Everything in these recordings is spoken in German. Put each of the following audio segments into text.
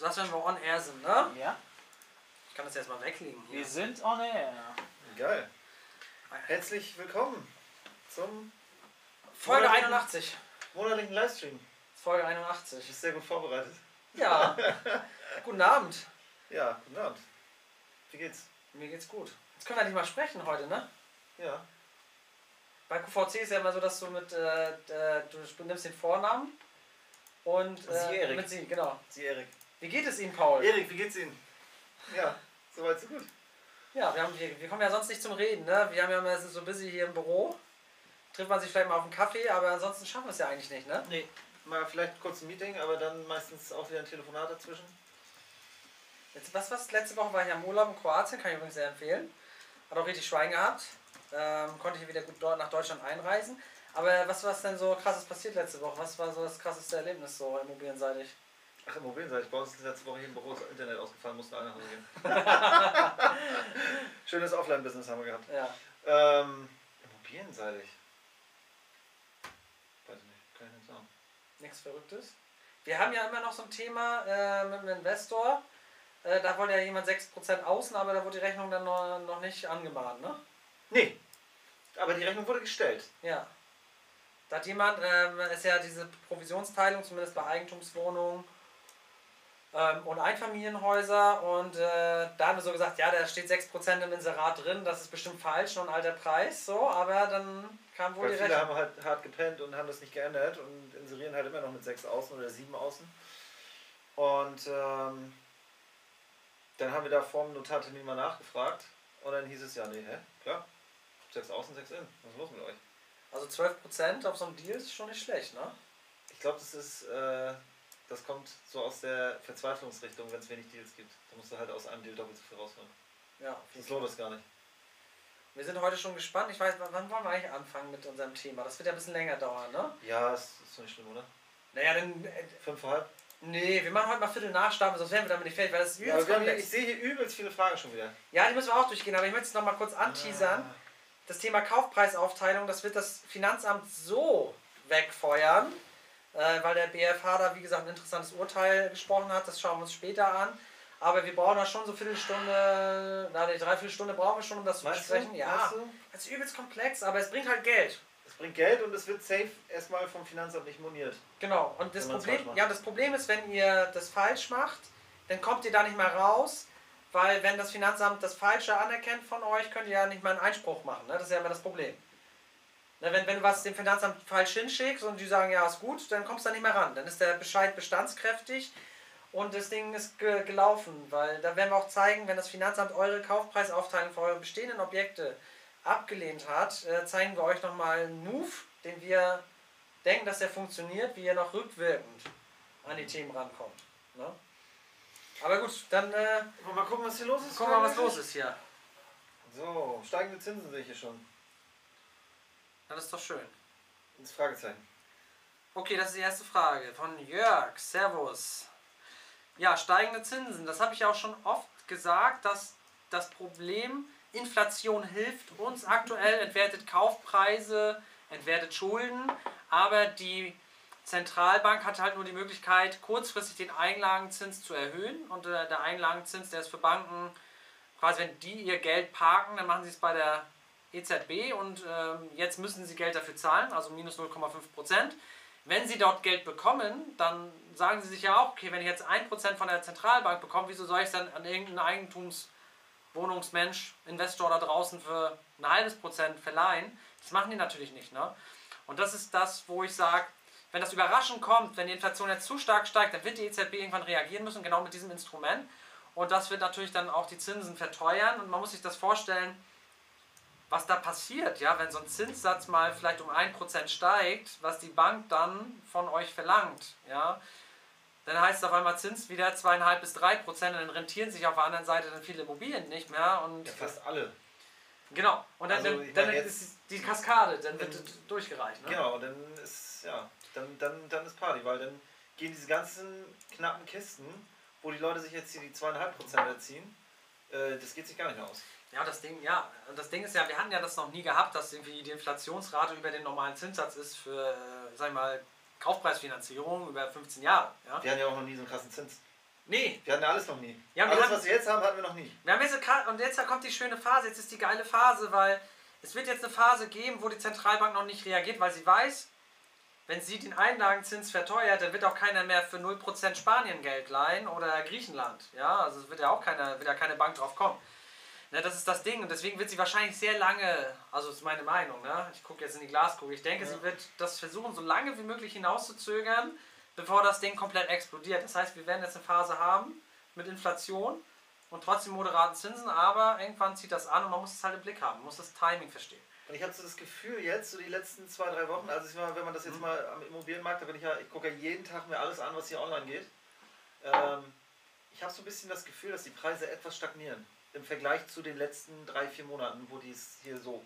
sagst, wenn wir on air sind, ne? Ja. Ich kann das jetzt mal weglegen hier. Wir sind on air. Geil. Herzlich willkommen zum Folge Monatlichen- 81. monatlichen Livestream. Folge Du 81. bist sehr gut vorbereitet. Ja. Guten Abend. Ja, guten Abend. Wie geht's? Mir geht's gut. Jetzt können wir nicht mal sprechen heute, ne? Ja. Bei QVC ist ja immer so, dass du mit, äh, äh, du nimmst den Vornamen und Sie, äh, Erik. mit sie, genau. Sie, Erik. Wie geht es Ihnen, Paul? Erik, wie geht's Ihnen? Ja, soweit so gut. Ja, wir, haben, wir, wir kommen ja sonst nicht zum Reden, ne? Wir haben ja immer sind so busy hier im Büro. Trifft man sich vielleicht mal auf einen Kaffee, aber ansonsten schaffen wir es ja eigentlich nicht, ne? Nee. Mal vielleicht kurz ein Meeting, aber dann meistens auch wieder ein Telefonat dazwischen. Jetzt, was, was, letzte Woche war ich am Urlaub in Kroatien, kann ich übrigens sehr empfehlen. Hat auch richtig Schwein gehabt. Ähm, konnte ich wieder gut dort nach Deutschland einreisen. Aber was war denn so krasses passiert letzte Woche? Was war so das krasseste Erlebnis so immobilienseitig? Ach, Immobilienseitig. Bei uns ist letzte Woche hier im Büro das Internet ausgefallen, mussten alle nach Hause gehen. Schönes Offline-Business haben wir gehabt. Ja. Ähm, immobilienseitig. Weiß ich nicht, kann ich nicht sagen. Nichts Verrücktes. Wir haben ja immer noch so ein Thema äh, mit dem Investor. Äh, da wollte ja jemand 6% außen, aber da wurde die Rechnung dann noch, noch nicht angemahnt, ne? Nee. Aber die Rechnung wurde gestellt. Ja. Da hat jemand, ähm, ist ja diese Provisionsteilung, zumindest bei Eigentumswohnungen ähm, und Einfamilienhäuser. Und äh, da haben wir so gesagt, ja, da steht 6% im Inserat drin, das ist bestimmt falsch, nur ein alter Preis. So, aber dann kam wohl Weil die viele Rechnung. haben halt hart gepennt und haben das nicht geändert und inserieren halt immer noch mit sechs Außen oder sieben Außen. Und ähm, dann haben wir da vor dem Notartermin mal nachgefragt und dann hieß es ja, nee, hä? Klar. Sechs Außen, sechs Innen. Was ist los mit euch? Also 12% auf so einem Deal ist schon nicht schlecht, ne? Ich glaube, das ist, äh, das kommt so aus der Verzweiflungsrichtung, wenn es wenig Deals gibt. Da musst du halt aus einem Deal doppelt so viel rausholen. Ja. Sonst lohnt das gar nicht. Wir sind heute schon gespannt. Ich weiß, wann wollen wir eigentlich anfangen mit unserem Thema? Das wird ja ein bisschen länger dauern, ne? Ja, ist, ist doch nicht schlimm, oder? Naja, dann. Äh, Fünf halb? nee, wir machen heute mal Viertel nach sonst wären wir damit nicht fertig, weil das ist Ja, übelst komplex. ich sehe hier übelst viele Fragen schon wieder. Ja, die müssen wir auch durchgehen, aber ich möchte es noch mal kurz anteasern. Ah. Das Thema Kaufpreisaufteilung, das wird das Finanzamt so wegfeuern, äh, weil der BFH da, wie gesagt, ein interessantes Urteil gesprochen hat. Das schauen wir uns später an. Aber wir brauchen da schon so eine Viertelstunde, na, eine Dreiviertelstunde brauchen wir schon, um das zu du? besprechen. Ja, das ist übelst komplex, aber es bringt halt Geld. Es bringt Geld und es wird safe erstmal vom Finanzamt nicht moniert. Genau, und das Problem, ja, das Problem ist, wenn ihr das falsch macht, dann kommt ihr da nicht mehr raus, weil wenn das Finanzamt das Falsche anerkennt von euch, könnt ihr ja nicht mal einen Einspruch machen. Ne? Das ist ja immer das Problem. Ne, wenn, wenn du was dem Finanzamt falsch hinschickst und die sagen, ja, ist gut, dann kommst du da nicht mehr ran. Dann ist der Bescheid bestandskräftig und das Ding ist ge gelaufen, weil da werden wir auch zeigen, wenn das Finanzamt eure Kaufpreisaufteilung für eure bestehenden Objekte abgelehnt hat, äh, zeigen wir euch nochmal einen Move, den wir denken, dass der funktioniert, wie ihr noch rückwirkend an die Themen rankommt. Ne? Aber gut, dann äh, Wollen wir mal gucken, was hier los ist? gucken wir mal, was los ist hier. So, steigende Zinsen sehe ich hier schon. Ja, Das ist doch schön. Das Fragezeichen. Okay, das ist die erste Frage von Jörg. Servus. Ja, steigende Zinsen. Das habe ich ja auch schon oft gesagt, dass das Problem Inflation hilft uns aktuell, entwertet Kaufpreise, entwertet Schulden, aber die Zentralbank hat halt nur die Möglichkeit, kurzfristig den Einlagenzins zu erhöhen. Und äh, der Einlagenzins, der ist für Banken, quasi wenn die ihr Geld parken, dann machen sie es bei der EZB und ähm, jetzt müssen sie Geld dafür zahlen, also minus 0,5 Prozent. Wenn sie dort Geld bekommen, dann sagen sie sich ja auch, okay, wenn ich jetzt 1% von der Zentralbank bekomme, wieso soll ich es dann an irgendeinen Eigentumswohnungsmensch, Investor da draußen für ein halbes Prozent verleihen? Das machen die natürlich nicht. Ne? Und das ist das, wo ich sage, wenn das überraschend kommt, wenn die Inflation jetzt zu stark steigt, dann wird die EZB irgendwann reagieren müssen, genau mit diesem Instrument. Und das wird natürlich dann auch die Zinsen verteuern. Und man muss sich das vorstellen, was da passiert, ja, wenn so ein Zinssatz mal vielleicht um 1% steigt, was die Bank dann von euch verlangt, ja, dann heißt es auf einmal Zins wieder 2,5 bis 3% und dann rentieren sich auf der anderen Seite dann viele Immobilien nicht mehr und Ja, fast alle. genau, und dann, Also, dann, dann ist die Kaskade, dann wird es durchgereicht, ne? Genau, und dann ist, ja, dann, dann, dann ist Party, weil dann gehen diese ganzen knappen Kisten, wo die Leute sich jetzt hier die 2,5% erziehen, äh, das geht sich gar nicht mehr aus. Ja, das Ding, ja, das Ding ist ja, wir hatten ja das noch nie gehabt, dass irgendwie die Inflationsrate über den normalen Zinssatz ist für, äh, sag ich mal, Kaufpreisfinanzierung über 15 Jahre, ja. Wir hatten ja auch noch nie so einen krassen Zins. Nee. Wir hatten alles noch nie. Ja, alles, hatten- was wir jetzt haben, hatten wir noch nie. Wir haben jetzt und jetzt kommt die schöne Phase, jetzt ist die geile Phase, weil es wird jetzt eine Phase geben, wo die Zentralbank noch nicht reagiert, weil sie weiß, wenn sie den Einlagenzins verteuert, dann wird auch keiner mehr für 0% Spanien Geld leihen oder Griechenland. Ja, also es wird ja auch keiner, wird ja keine Bank drauf kommen. Ne, das ist das Ding und deswegen wird sie wahrscheinlich sehr lange, also das ist meine Meinung, ne? ich gucke jetzt in die Glaskugel, ich denke, Ja. sie wird das versuchen, so lange wie möglich hinauszuzögern, bevor das Ding komplett explodiert. Das heißt, wir werden jetzt eine Phase haben mit Inflation und trotzdem moderaten Zinsen, aber irgendwann zieht das an und man muss es halt im Blick haben, man muss das Timing verstehen. Und ich habe so das Gefühl jetzt, so die letzten zwei, drei Wochen, also ich wenn man das jetzt Mhm. mal am Immobilienmarkt, da bin ich ja, ich gucke ja jeden Tag mir alles an, was hier online geht. Ähm, ich habe so ein bisschen das Gefühl, dass die Preise etwas stagnieren. Im Vergleich zu den letzten drei, vier Monaten, wo dies hier so,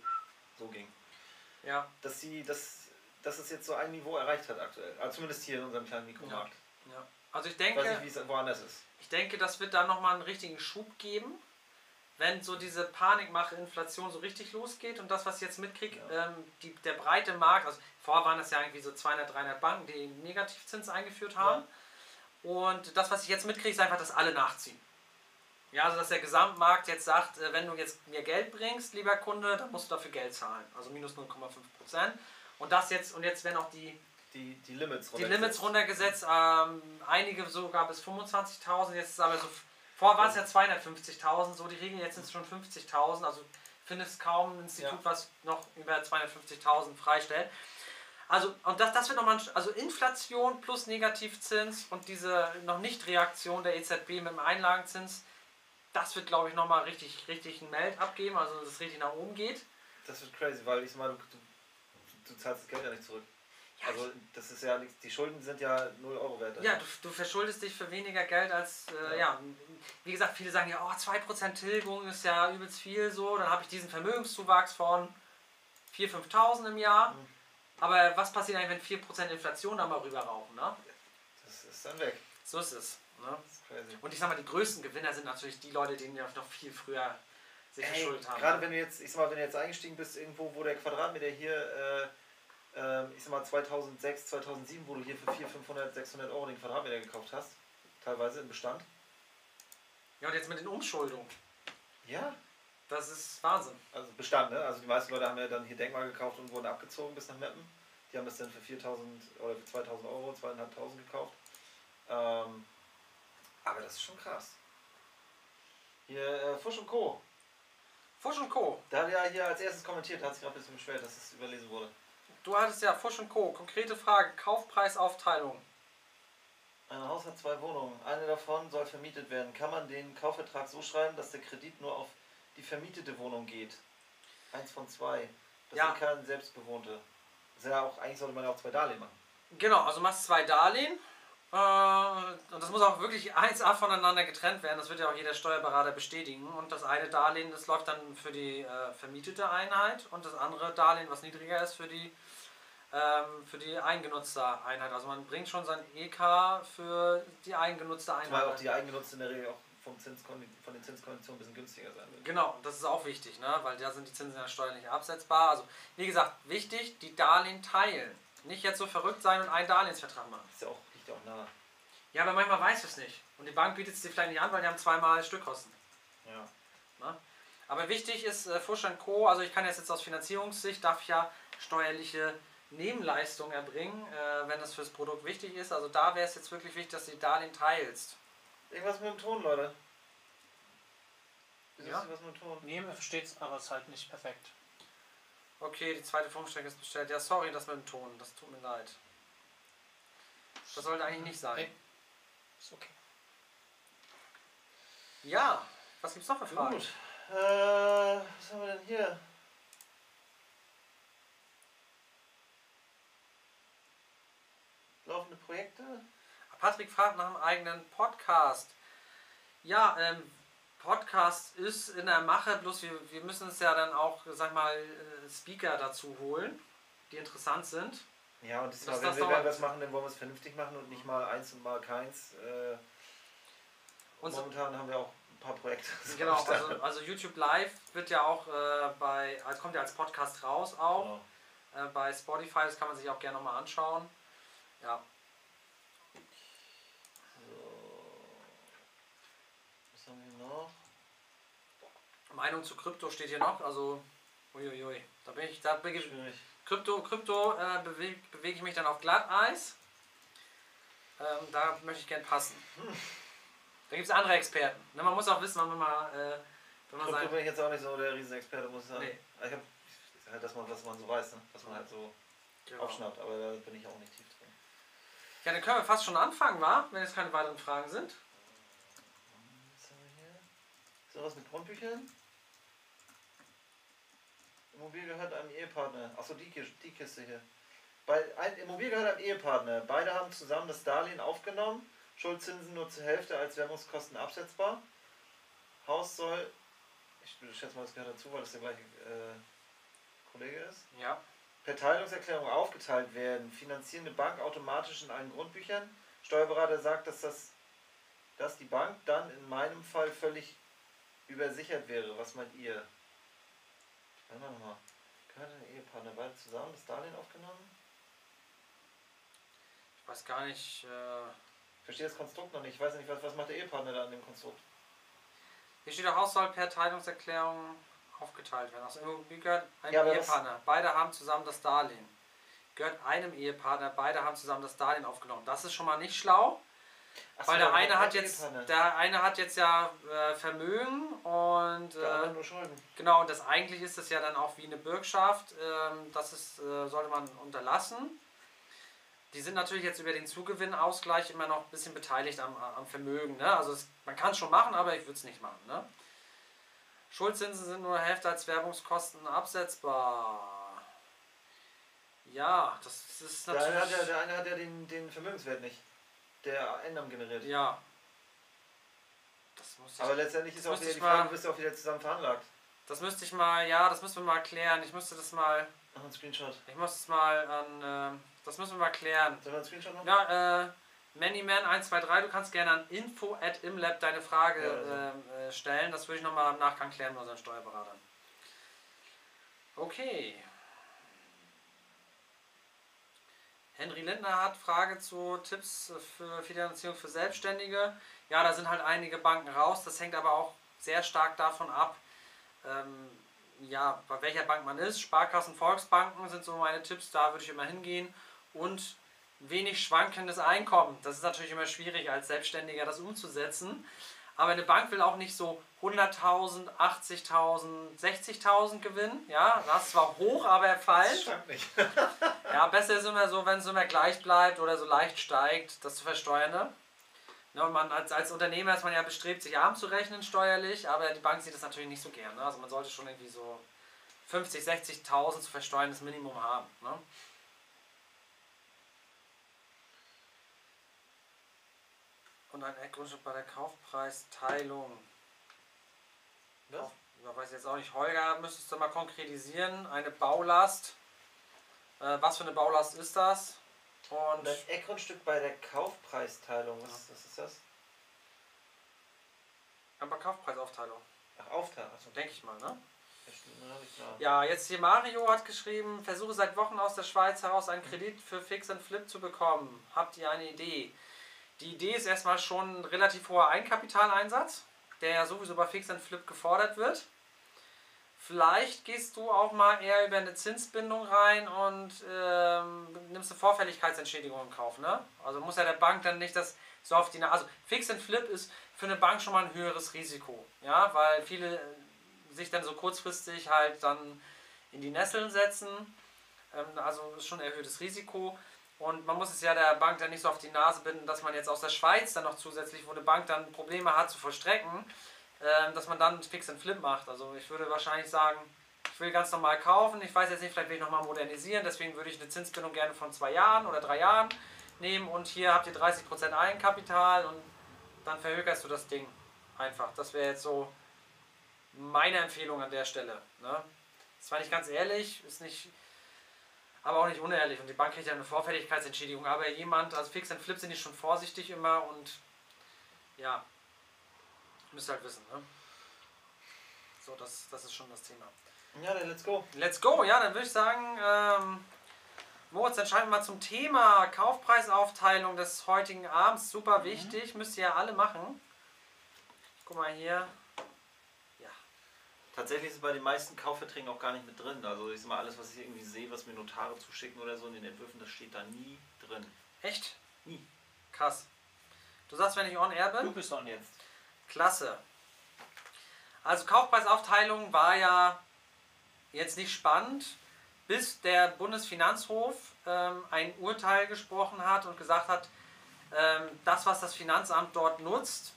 so ging. Ja, Dass sie, dass, dass es jetzt so ein Niveau erreicht hat aktuell. Also zumindest hier in unserem kleinen Mikromarkt. ja. Also ich Ich weiß denke, nicht, wie es woanders ist. ich denke, das wird dann nochmal einen richtigen Schub geben, wenn so diese Panikmache Inflation so richtig losgeht und das, was ich jetzt mitkriege, Ja. ähm, die, der breite Markt, also vorher waren das ja irgendwie so 200, 300 Banken, die Negativzins eingeführt haben. Und das, was ich jetzt mitkriege, ist einfach, dass alle nachziehen. Ja, also dass der Gesamtmarkt jetzt sagt, äh, wenn du jetzt mir Geld bringst, lieber Kunde, dann musst du dafür Geld zahlen. Also minus 0,5 Prozent. Und das jetzt, und jetzt werden auch die, Die, die Limits die Limits runtergesetzt, ähm, einige sogar bis 25.000, jetzt ist aber so, vorher waren es ja 250.000, so die Regeln, jetzt sind es schon 50.000, also findest kaum ein Institut, Ja. was noch über 250.000 freistellt. Also, und das, das wird nochmal, also Inflation plus Negativzins und diese noch nicht Reaktion der EZB mit dem Einlagenzins, das wird, glaube ich, nochmal richtig, richtig ein Meld abgeben, also dass es richtig nach oben geht. Das wird crazy, weil ich meine, du, du, du zahlst das Geld ja nicht zurück. Ja, Also das ist ja nichts, die Schulden sind ja 0 Euro wert. Ja, du, du verschuldest dich für weniger Geld als, äh, ja. wie gesagt, viele sagen ja, oh, 2% Tilgung ist ja übelst viel so, dann habe ich diesen Vermögenszuwachs von 4.000, 5.000 im Jahr. Mhm. Aber was passiert eigentlich, wenn 4% Inflation da mal rüberrauchen, ne? Das ist dann weg. So ist es. Ne? Und ich sag mal, die größten Gewinner sind natürlich die Leute, die ja noch viel früher sich Ey, verschuldet haben. gerade wenn du jetzt, ich sag mal, wenn du jetzt eingestiegen bist irgendwo, wo der Quadratmeter hier, äh, ähm, ich sag mal 2006, 2007, wo du hier für 400, 500, 600 Euro den Quadratmeter gekauft hast, teilweise im Bestand. ja, und jetzt mit den Umschuldungen. Ja. Das ist Wahnsinn. Also Bestand, ne? Also die meisten Leute haben ja dann hier Denkmal gekauft und wurden abgezogen bis nach Meppen. Die haben das dann für 4000 oder für 2000 Euro, 2500 gekauft. Ähm, aber das ist schon krass. Hier, äh, Fusch und Co. Fusch und Co. Da hat ja hier als erstes kommentiert, hat sich gerade ein bisschen beschwert, dass es überlesen wurde. Du hattest ja Fusch und Co. Konkrete Frage. Kaufpreisaufteilung. Ein Haus hat zwei Wohnungen. Eine davon soll vermietet werden. Kann man den Kaufvertrag so schreiben, dass der Kredit nur auf die vermietete Wohnung geht? Eins von zwei. Das Ja. sind keine selbstbewohnte. Das ist ja auch, eigentlich sollte man ja auch zwei Darlehen machen. Genau, also machst zwei Darlehen. Äh, und das muss auch wirklich 1A voneinander getrennt werden. Das wird ja auch jeder Steuerberater bestätigen. Und das eine Darlehen, das läuft dann für die äh, vermietete Einheit und das andere Darlehen, was niedriger ist, für die, ähm, für die eingenutzte Einheit. Also man bringt schon sein EK für die eingenutzte Einheit. auch die eigengenutzte in der Regel auch vom von den Zinskonditionen ein bisschen günstiger sein wird. Genau, das ist auch wichtig, ne? weil da sind die Zinsen ja steuerlich absetzbar. Also, wie gesagt, wichtig, die Darlehen teilen. Nicht jetzt so verrückt sein und einen Darlehensvertrag machen. Ist ja auch, liegt ja auch nahe. Ja, aber manchmal weiß es nicht. Und die Bank bietet es dir vielleicht nicht an, weil die haben zweimal Stückkosten. Ja. Ne? Aber wichtig ist äh, Fusch Co., also ich kann jetzt, jetzt aus Finanzierungssicht, darf ich ja steuerliche Nebenleistungen erbringen, äh, wenn das fürs Produkt wichtig ist. Also da wäre es jetzt wirklich wichtig, dass du die Darlehen teilst. Irgendwas mit dem Ton, Leute. Ist Ja? ja? was mit dem Ton? Nee, man versteht es, aber es ist halt nicht perfekt. Okay, die zweite Funkstrecke ist bestellt. Ja, sorry, das mit dem Ton, das tut mir leid. Das sollte eigentlich nicht sein. Nee. Ist okay. Ja, was gibt's noch für Fragen? Gut. Äh, was haben wir denn hier? Laufende Projekte? Patrick fragt nach einem eigenen Podcast. Ja, ähm, Podcast ist in der Mache, bloß wir, wir müssen uns ja dann auch, sag mal, äh, Speaker dazu holen, die interessant sind. Ja, und das, das, wenn das wir das machen, dann wollen wir es vernünftig machen und nicht mal eins und mal keins. Äh, und momentan so, haben wir auch ein paar Projekte. Genau, also, also, YouTube Live wird ja auch äh, bei, also kommt ja als Podcast raus auch. Genau. Äh, bei Spotify, das kann man sich auch gerne nochmal anschauen. Ja. So. Was haben wir noch? Meinung zu Krypto steht hier noch, also uiuiui, da bin ich, da bin ich. Schwierig. Krypto, Krypto äh, bewege beweg ich mich dann auf Glatteis. Ähm, da möchte ich gern passen. Da gibt es andere Experten. Ne, man muss auch wissen, wenn man mal, äh, wenn man Krypto bin ich jetzt auch nicht so der Riesenexperte, muss ich sagen. Nee. Ich hab, halt das, man, was man so weiß, ne? was man halt so Genau. aufschnappt, aber da bin ich auch nicht tief drin. Ja, dann können wir fast schon anfangen, wa? Wenn jetzt keine weiteren Fragen sind. Was haben wir hier? Ist da was mit Grundbüchern? Immobilie gehört einem Ehepartner. Achso, die, die Kiste hier. Bei, ein, Immobilie gehört einem Ehepartner. Beide haben zusammen das Darlehen aufgenommen. Schuldzinsen nur zur Hälfte als Währungskosten absetzbar. Haus soll, ich schätze mal, das gehört dazu, weil es der gleiche äh, Kollege ist. Ja. Per Teilungserklärung aufgeteilt werden. Finanzierende Bank automatisch in allen Grundbüchern. Steuerberater sagt, dass, das, dass die Bank dann in meinem Fall völlig übersichert wäre. Was meint ihr? Warte mal. Gehört ein Ehepartner beide zusammen das Darlehen aufgenommen? Ich weiß gar nicht. Äh, Ich verstehe das Konstrukt noch nicht. Ich weiß nicht, was, was macht der Ehepartner da an dem Konstrukt? hier steht der Haus soll per Teilungserklärung aufgeteilt werden. Also Immobilie gehört einem Ja, Ehepartner. Beide haben zusammen das Darlehen. Gehört einem Ehepartner. Beide haben zusammen das Darlehen aufgenommen. Das ist schon mal nicht schlau. Ach Weil so, der eine hat jetzt, Ehepartner. der eine hat jetzt ja äh, Vermögen und äh, nur Schulden. genau, und das eigentlich ist das ja dann auch wie eine Bürgschaft. Ähm, das ist, äh, sollte man unterlassen. Die sind natürlich jetzt über den Zugewinnausgleich immer noch ein bisschen beteiligt am, am Vermögen. Ne? Also es, man kann es schon machen, aber ich würde es nicht machen. Ne? Schuldzinsen sind nur Hälfte als Werbungskosten absetzbar. Ja, das ist Der eine hat natürlich. ja, der eine hat ja den, den Vermögenswert nicht, der Einnahmen generiert. ja. Das muss ich Aber letztendlich ist auch wieder die Frage, mal- du bist ja auch wieder zusammen veranlagt. Das müsste ich mal, ja, das müssen wir mal klären. Ich müsste das mal, Mach einen Screenshot. ich muss es mal an, äh, das müssen wir mal klären. Sollen wir einen Screenshot machen? Ja, äh, Manyman123, du kannst gerne an info at imlab deine Frage Ja, also. ähm, äh, stellen. Das würde ich nochmal im Nachgang klären mit unseren Steuerberatern. Okay. Henry Lindner hat Frage zu Tipps für Finanzierung für Selbstständige. Ja, da sind halt einige Banken raus. Das hängt aber auch sehr stark davon ab, ähm, ja, bei welcher Bank man ist. Sparkassen, Volksbanken sind so meine Tipps, da würde ich immer hingehen. Und wenig schwankendes Einkommen. Das ist natürlich immer schwierig als Selbstständiger das umzusetzen. Aber eine Bank will auch nicht so 100.000, 80.000, 60.000 gewinnen. Ja, das ist zwar hoch, aber er Das falsch. stimmt nicht. Ja, besser ist immer so, wenn es immer gleich bleibt oder so leicht steigt, das zu versteuern. Ne? Ja, und man als, als Unternehmer ist man ja bestrebt, sich arm zu rechnen steuerlich, aber die Bank sieht das natürlich nicht so gern. Ne? Also man sollte schon irgendwie so 50, 60.000 zu versteuerndes Minimum haben. Ne? Und ein Eckgrundstück bei der Kaufpreisteilung. Was? Ja, weiß jetzt auch nicht. Holger, müsstest du mal konkretisieren. Eine Baulast. Äh, was für eine Baulast ist das? Und ein Eckgrundstück bei der Kaufpreisteilung, was, was ist das? aber Kaufpreisaufteilung, Ach, Aufteilung. Achso, denke ich mal, ne? ja. Ja, jetzt hier Mario hat geschrieben, versuche seit Wochen aus der Schweiz heraus einen Kredit für Fix and Flip zu bekommen. Habt ihr eine Idee? Die Idee ist erstmal schon ein relativ hoher Eigenkapitaleinsatz, der ja sowieso bei Fix Flip gefordert wird. Vielleicht gehst du auch mal eher über eine Zinsbindung rein und ähm, nimmst eine Vorfälligkeitsentschädigung in Kauf. Ne? Also muss ja der Bank dann nicht das so auf die Nase. Also Fix Flip ist für eine Bank schon mal ein höheres Risiko. Ja, weil viele äh, sich dann so kurzfristig halt dann in die Nesseln setzen. Ähm, also ist schon ein erhöhtes Risiko. Und man muss es ja der Bank dann nicht so auf die Nase binden, dass man jetzt aus der Schweiz dann noch zusätzlich, wo eine Bank dann Probleme hat zu vollstrecken, ähm, dass man dann Fix and Flip macht. Also ich würde wahrscheinlich sagen, ich will ganz normal kaufen. Ich weiß jetzt nicht, vielleicht will ich nochmal modernisieren. Deswegen würde ich eine Zinsbindung gerne von zwei Jahren oder drei Jahren nehmen. Und hier habt ihr 30% Eigenkapital und dann verhökerst du das Ding einfach. Das wäre jetzt so meine Empfehlung an der Stelle. Ne? Das war nicht ganz ehrlich, ist nicht, aber auch nicht unehrlich. Und die Bank kriegt ja eine Vorfälligkeitsentschädigung. Aber jemand, also Fix and Flip sind die schon vorsichtig immer und ja, müsst ihr halt wissen. Ne? So, das, das ist schon das Thema. Ja, dann let's go. Let's go, ja, dann würde ich sagen, ähm, Moritz, dann schalten wir mal zum Thema Kaufpreisaufteilung des heutigen Abends. Super wichtig, müsst ihr ja alle machen. Guck mal hier. Tatsächlich ist es bei den meisten Kaufverträgen auch gar nicht mit drin. Also ich sag mal, alles, was ich irgendwie sehe, was mir Notare zuschicken oder so in den Entwürfen, das steht da nie drin. Echt? Nie. Krass. Du sagst, wenn ich on air Du bin? bist on jetzt. Klasse. Also Kaufpreisaufteilung war ja jetzt nicht spannend, bis der Bundesfinanzhof ähm, ein Urteil gesprochen hat und gesagt hat, ähm, das, was das Finanzamt dort nutzt,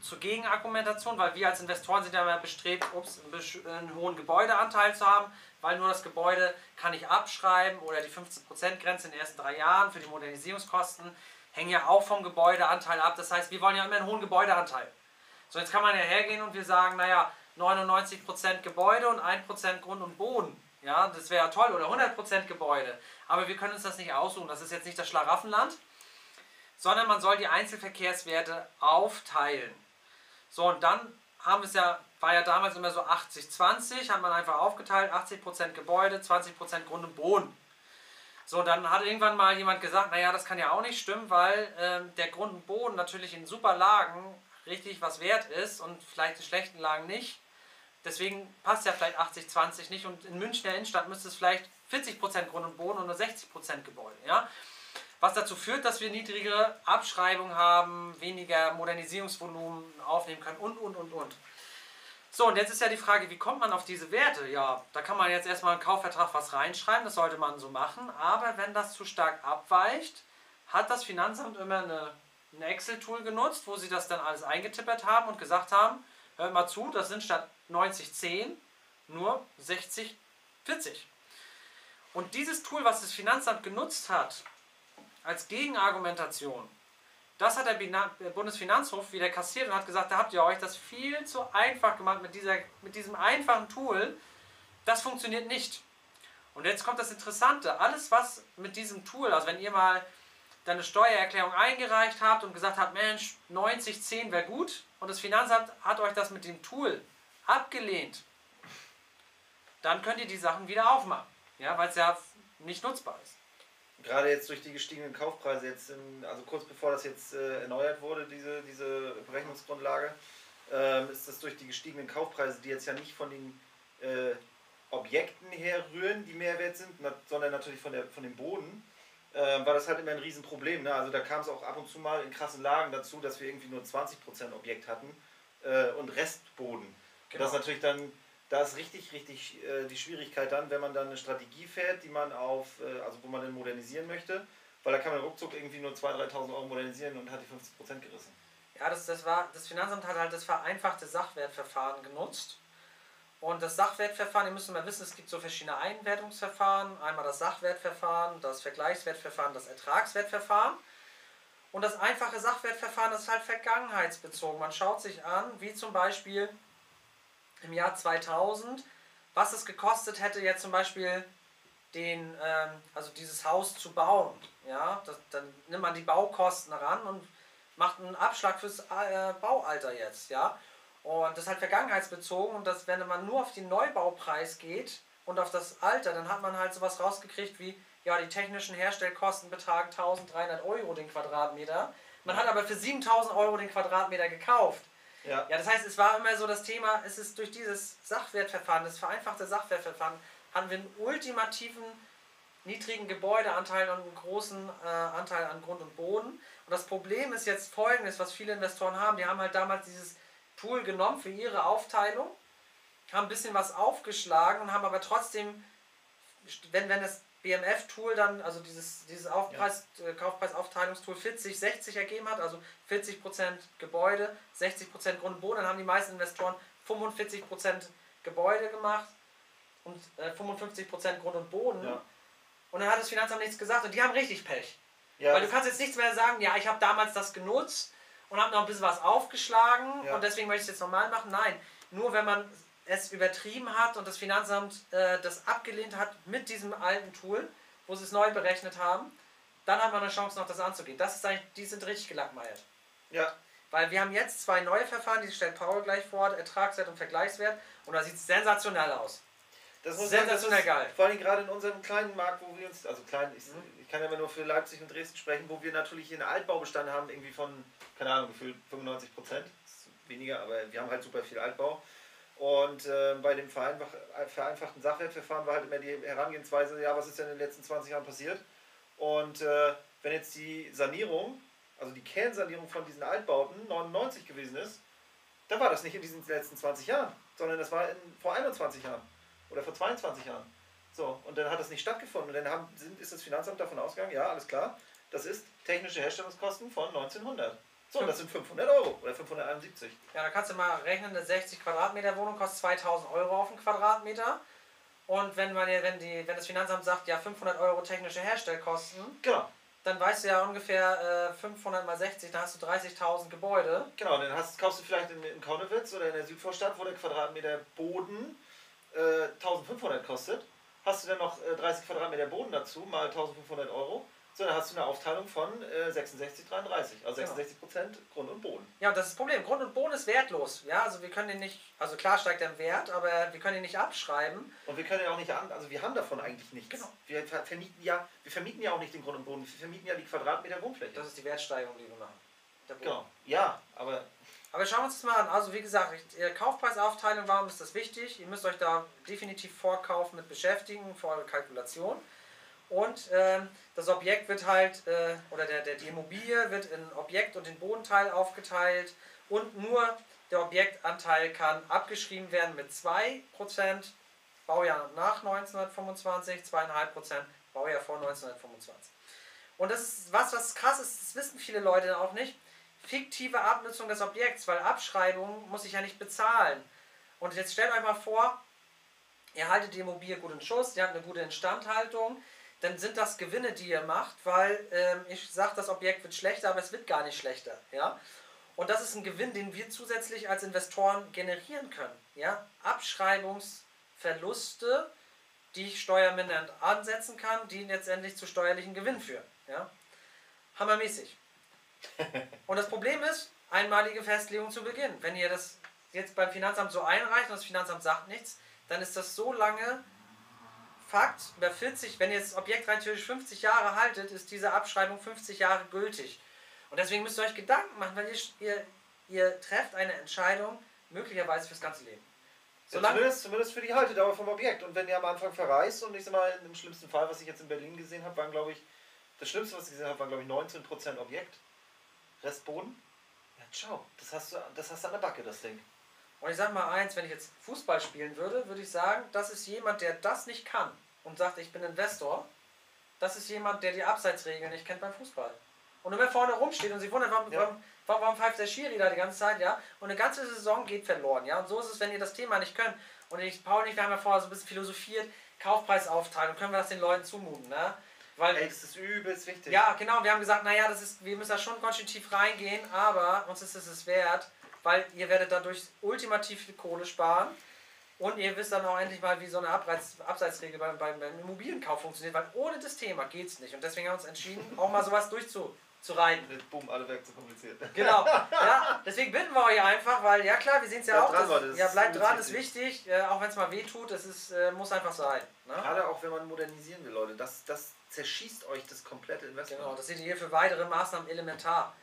zur Gegenargumentation, weil wir als Investoren sind ja immer bestrebt, ups, einen hohen Gebäudeanteil zu haben, weil nur das Gebäude kann ich abschreiben oder die 15%-Grenze in den ersten drei Jahren für die Modernisierungskosten hängen ja auch vom Gebäudeanteil ab. Das heißt, wir wollen ja immer einen hohen Gebäudeanteil. So, jetzt kann man ja hergehen und wir sagen, naja, 99% Gebäude und 1% Grund und Boden. Ja, das wäre ja toll. Oder 100% Gebäude. Aber wir können uns das nicht aussuchen. Das ist jetzt nicht das Schlaraffenland, sondern man soll die Einzelverkehrswerte aufteilen. So, und dann haben es ja, war ja damals immer so 80-20, hat man einfach aufgeteilt, 80% Gebäude, 20% Grund und Boden. So, dann hat irgendwann mal jemand gesagt, naja, das kann ja auch nicht stimmen, weil ähm, der Grund und Boden natürlich in super Lagen richtig was wert ist und vielleicht in schlechten Lagen nicht. Deswegen passt ja vielleicht 80-20 nicht und in Münchner Innenstadt müsste es vielleicht 40% Grund und Boden und nur 60% Gebäude. Ja? Was dazu führt, dass wir niedrigere Abschreibungen haben, weniger Modernisierungsvolumen aufnehmen können und, und, und, und. So, und jetzt ist ja die Frage, wie kommt man auf diese Werte? Ja, da kann man jetzt erstmal einen Kaufvertrag was reinschreiben, das sollte man so machen. Aber wenn das zu stark abweicht, hat das Finanzamt immer eine, ein Excel-Tool genutzt, wo sie das dann alles eingetippert haben und gesagt haben, hört mal zu, das sind statt 90-10 nur 60-40. Und dieses Tool, was das Finanzamt genutzt hat, als Gegenargumentation, das hat der Bundesfinanzhof wieder kassiert und hat gesagt, da habt ihr euch das viel zu einfach gemacht mit, dieser, mit diesem einfachen Tool. Das funktioniert nicht. Und jetzt kommt das Interessante. Alles, was mit diesem Tool, also wenn ihr mal deine Steuererklärung eingereicht habt und gesagt habt, Mensch, 90, 10 wäre gut und das Finanzamt hat euch das mit dem Tool abgelehnt, dann könnt ihr die Sachen wieder aufmachen. Ja, weil es ja nicht nutzbar ist. Gerade jetzt durch die gestiegenen Kaufpreise, jetzt im, also kurz bevor das jetzt äh, erneuert wurde, diese, diese Berechnungsgrundlage, ähm, ist das durch die gestiegenen Kaufpreise, die jetzt ja nicht von den äh, Objekten herrühren, die Mehrwert sind, sondern natürlich von, der, von dem Boden, äh, war das halt immer ein Riesenproblem. Ne? Also da kam es auch ab und zu mal in krassen Lagen dazu, dass wir irgendwie nur 20% Objekt hatten äh, und Restboden. Genau. Das ist natürlich dann, da ist richtig, richtig äh, die Schwierigkeit dann, wenn man dann eine Strategie fährt, die man auf, äh, also wo man dann modernisieren möchte, weil da kann man ruckzuck irgendwie nur 2.000, 3.000 Euro modernisieren und hat die 50% gerissen. Ja, das, das, war, das Finanzamt hat halt das vereinfachte Sachwertverfahren genutzt. Und das Sachwertverfahren, ihr müsst mal wissen, es gibt so verschiedene Einwertungsverfahren. Einmal das Sachwertverfahren, das Vergleichswertverfahren, das Ertragswertverfahren. Und das einfache Sachwertverfahren ist halt vergangenheitsbezogen. Man schaut sich an, wie zum Beispiel im Jahr 2000, was es gekostet hätte, jetzt zum Beispiel den, ähm, also dieses Haus zu bauen. Ja, das, dann nimmt man die Baukosten ran und macht einen Abschlag fürs äh, Baualter jetzt, ja. Und das ist halt vergangenheitsbezogen und das, wenn man nur auf den Neubaupreis geht und auf das Alter, dann hat man halt sowas rausgekriegt wie, ja, die technischen Herstellkosten betragen 1300 Euro den Quadratmeter. Man hat aber für 7000 Euro den Quadratmeter gekauft. Ja, Ja, das heißt, es war immer so das Thema, es ist durch dieses Sachwertverfahren, das vereinfachte Sachwertverfahren, haben wir einen ultimativen niedrigen Gebäudeanteil und einen großen äh, Anteil an Grund und Boden. Und das Problem ist jetzt folgendes, was viele Investoren haben, die haben halt damals dieses Tool genommen für ihre Aufteilung, haben ein bisschen was aufgeschlagen und haben aber trotzdem, wenn, wenn das BMF-Tool dann, also dieses, dieses Aufpreis, äh, Kaufpreisaufteilungstool 40, 60 ergeben hat, also 40% Gebäude, 60% Grund und Boden, dann haben die meisten Investoren 45% Gebäude gemacht und äh, 55% Grund und Boden. ja. Und dann hat das Finanzamt nichts gesagt und die haben richtig Pech. ja Weil du kannst jetzt nichts mehr sagen, ja, ich habe damals das genutzt und habe noch ein bisschen was aufgeschlagen Ja. und deswegen möchte ich es jetzt nochmal machen. Nein, nur wenn man es übertrieben hat und das Finanzamt äh, das abgelehnt hat mit diesem alten Tool, wo sie es neu berechnet haben, dann hat man eine Chance noch das anzugehen. Das ist eigentlich, die sind richtig gelackmeiert. ja, Weil wir haben jetzt zwei neue Verfahren, die stellt Paul gleich vor, Ertragswert und Vergleichswert und da sieht es sensationell aus. Das muss das Sensationell ist geil. Vor allem gerade in unserem kleinen Markt, wo wir uns, also klein, ich, Mhm. ich kann ja immer nur für Leipzig und Dresden sprechen, wo wir natürlich hier einen Altbaubestand haben, irgendwie von, keine Ahnung, gefühlt 95 Prozent. Weniger, aber wir haben halt super viel Altbau. Und äh, bei dem vereinfach, vereinfachten Sachwertverfahren war halt immer die Herangehensweise, ja, was ist denn in den letzten 20 Jahren passiert? Und äh, wenn jetzt die Sanierung, also die Kernsanierung von diesen Altbauten 99 gewesen ist, dann war das nicht in diesen letzten 20 Jahren, sondern das war in, vor 21 Jahren oder vor 22 Jahren. So, und dann hat das nicht stattgefunden. Und dann haben, sind, ist das Finanzamt davon ausgegangen, ja, alles klar, das ist technische Herstellungskosten von 1900. So, und das sind 500 Euro oder 571. Ja, da kannst du mal rechnen, eine 60 Quadratmeter Wohnung kostet 2000 Euro auf den Quadratmeter. Und wenn, man, wenn, die, wenn das Finanzamt sagt, ja, 500 Euro technische Herstellkosten, Genau, dann weißt du ja ungefähr äh, 500 mal 60, dann hast du 30.000 Gebäude. genau. Dann hast, kaufst du vielleicht in, in Kaunewitz oder in der Südvorstadt, wo der Quadratmeter Boden äh, 1500 kostet. Hast du dann noch äh, 30 Quadratmeter Boden dazu, mal 1500 Euro. So, dann hast du eine Aufteilung von äh, 66, 33. Also Genau. 66 Prozent Grund und Boden. Ja, und das ist das Problem. Grund und Boden ist wertlos. Ja, also wir können den nicht, also klar steigt der im Wert, aber wir können ihn nicht abschreiben. Und wir können ja auch nicht an, also wir haben davon eigentlich nichts. Genau. Wir ver- vermieten ja, wir vermieten ja auch nicht den Grund und Boden, wir vermieten ja die Quadratmeter Wohnfläche. Das ist die Wertsteigerung, die wir machen. Genau. Ja, aber Aber schauen wir uns das mal an. Also wie gesagt, Kaufpreisaufteilung, warum ist das wichtig? Ihr müsst euch da definitiv vorkaufen mit beschäftigen, vor eurer Kalkulation. Und ähm, das Objekt wird halt, äh, oder der, der, die Immobilie wird in Objekt und in Bodenteil aufgeteilt und nur der Objektanteil kann abgeschrieben werden mit 2%, Baujahr nach 1925, 2,5% Baujahr vor 1925. Und das ist was, was krass ist, das wissen viele Leute auch nicht. Fiktive Abnutzung des Objekts, weil Abschreibung muss ich ja nicht bezahlen. Und jetzt stellt euch mal vor, ihr haltet die Immobilie gut in Schuss, ihr habt eine gute Instandhaltung, dann sind das Gewinne, die ihr macht, weil ähm, ich sage, das Objekt wird schlechter, aber es wird gar nicht schlechter. Ja? Und das ist ein Gewinn, den wir zusätzlich als Investoren generieren können. Ja? Abschreibungsverluste, die ich steuermindernd ansetzen kann, die letztendlich zu steuerlichen Gewinn führen. Ja? Hammermäßig. Und das Problem ist, einmalige Festlegung zu Beginn. Wenn ihr das jetzt beim Finanzamt so einreicht und das Finanzamt sagt nichts, dann ist das so lange Fakt, über 40, wenn ihr das Objekt rein theoretisch 50 Jahre haltet, ist diese Abschreibung 50 Jahre gültig. Und deswegen müsst ihr euch Gedanken machen, weil ihr, ihr, ihr trefft eine Entscheidung möglicherweise fürs ganze Leben. Solange, zumindest, zumindest für die Haltedauer vom Objekt. Und wenn ihr am Anfang verreist und ich sag mal, im schlimmsten Fall, was ich jetzt in Berlin gesehen habe, waren glaube ich, das Schlimmste, was ich gesehen habe, waren glaube ich 19% Objekt. Rest Boden. Ja, ciao. Das hast du, das hast du an der Backe, das Ding. Und ich sag mal eins, wenn ich jetzt Fußball spielen würde, würde ich sagen, das ist jemand, der das nicht kann und sagt, ich bin Investor. Das ist jemand, der die Abseitsregeln nicht kennt beim Fußball. Und immer vorne rumsteht und sich wundert, warum, Ja. warum, warum, warum pfeift der Schiri da die ganze Zeit, ja? Und eine ganze Saison geht verloren, ja? Und so ist es, wenn ihr das Thema nicht könnt. Und ich, Paul und ich, wir haben ja vorher so ein bisschen philosophiert, Kaufpreisaufteilung, können wir das den Leuten zumuten, ne? Weil Ey, das ist übelst wichtig. ja, genau. Wir haben gesagt, naja, das ist, wir müssen da schon konstruktiv reingehen, aber uns ist es wert, weil ihr werdet dadurch ultimativ viel Kohle sparen und ihr wisst dann auch endlich mal, wie so eine Abreiz, Abseitsregel beim, beim, beim Immobilienkauf funktioniert, weil ohne das Thema geht es nicht. Und deswegen haben wir uns entschieden, auch mal sowas durchzureiten. Mit Boom, alle weg zu kompliziert. Genau. Ja, deswegen bitten wir euch einfach, weil, ja klar, wir sehen es ja auch. dran, das, Leute, das ja, bleibt dran, ist wichtig, äh, auch wenn es mal weh tut, es ist, äh, muss einfach sein. Ne? Gerade auch wenn man modernisieren will, Leute, das, das zerschießt euch das komplette Investment. Genau, das seht ihr hier für weitere Maßnahmen elementar.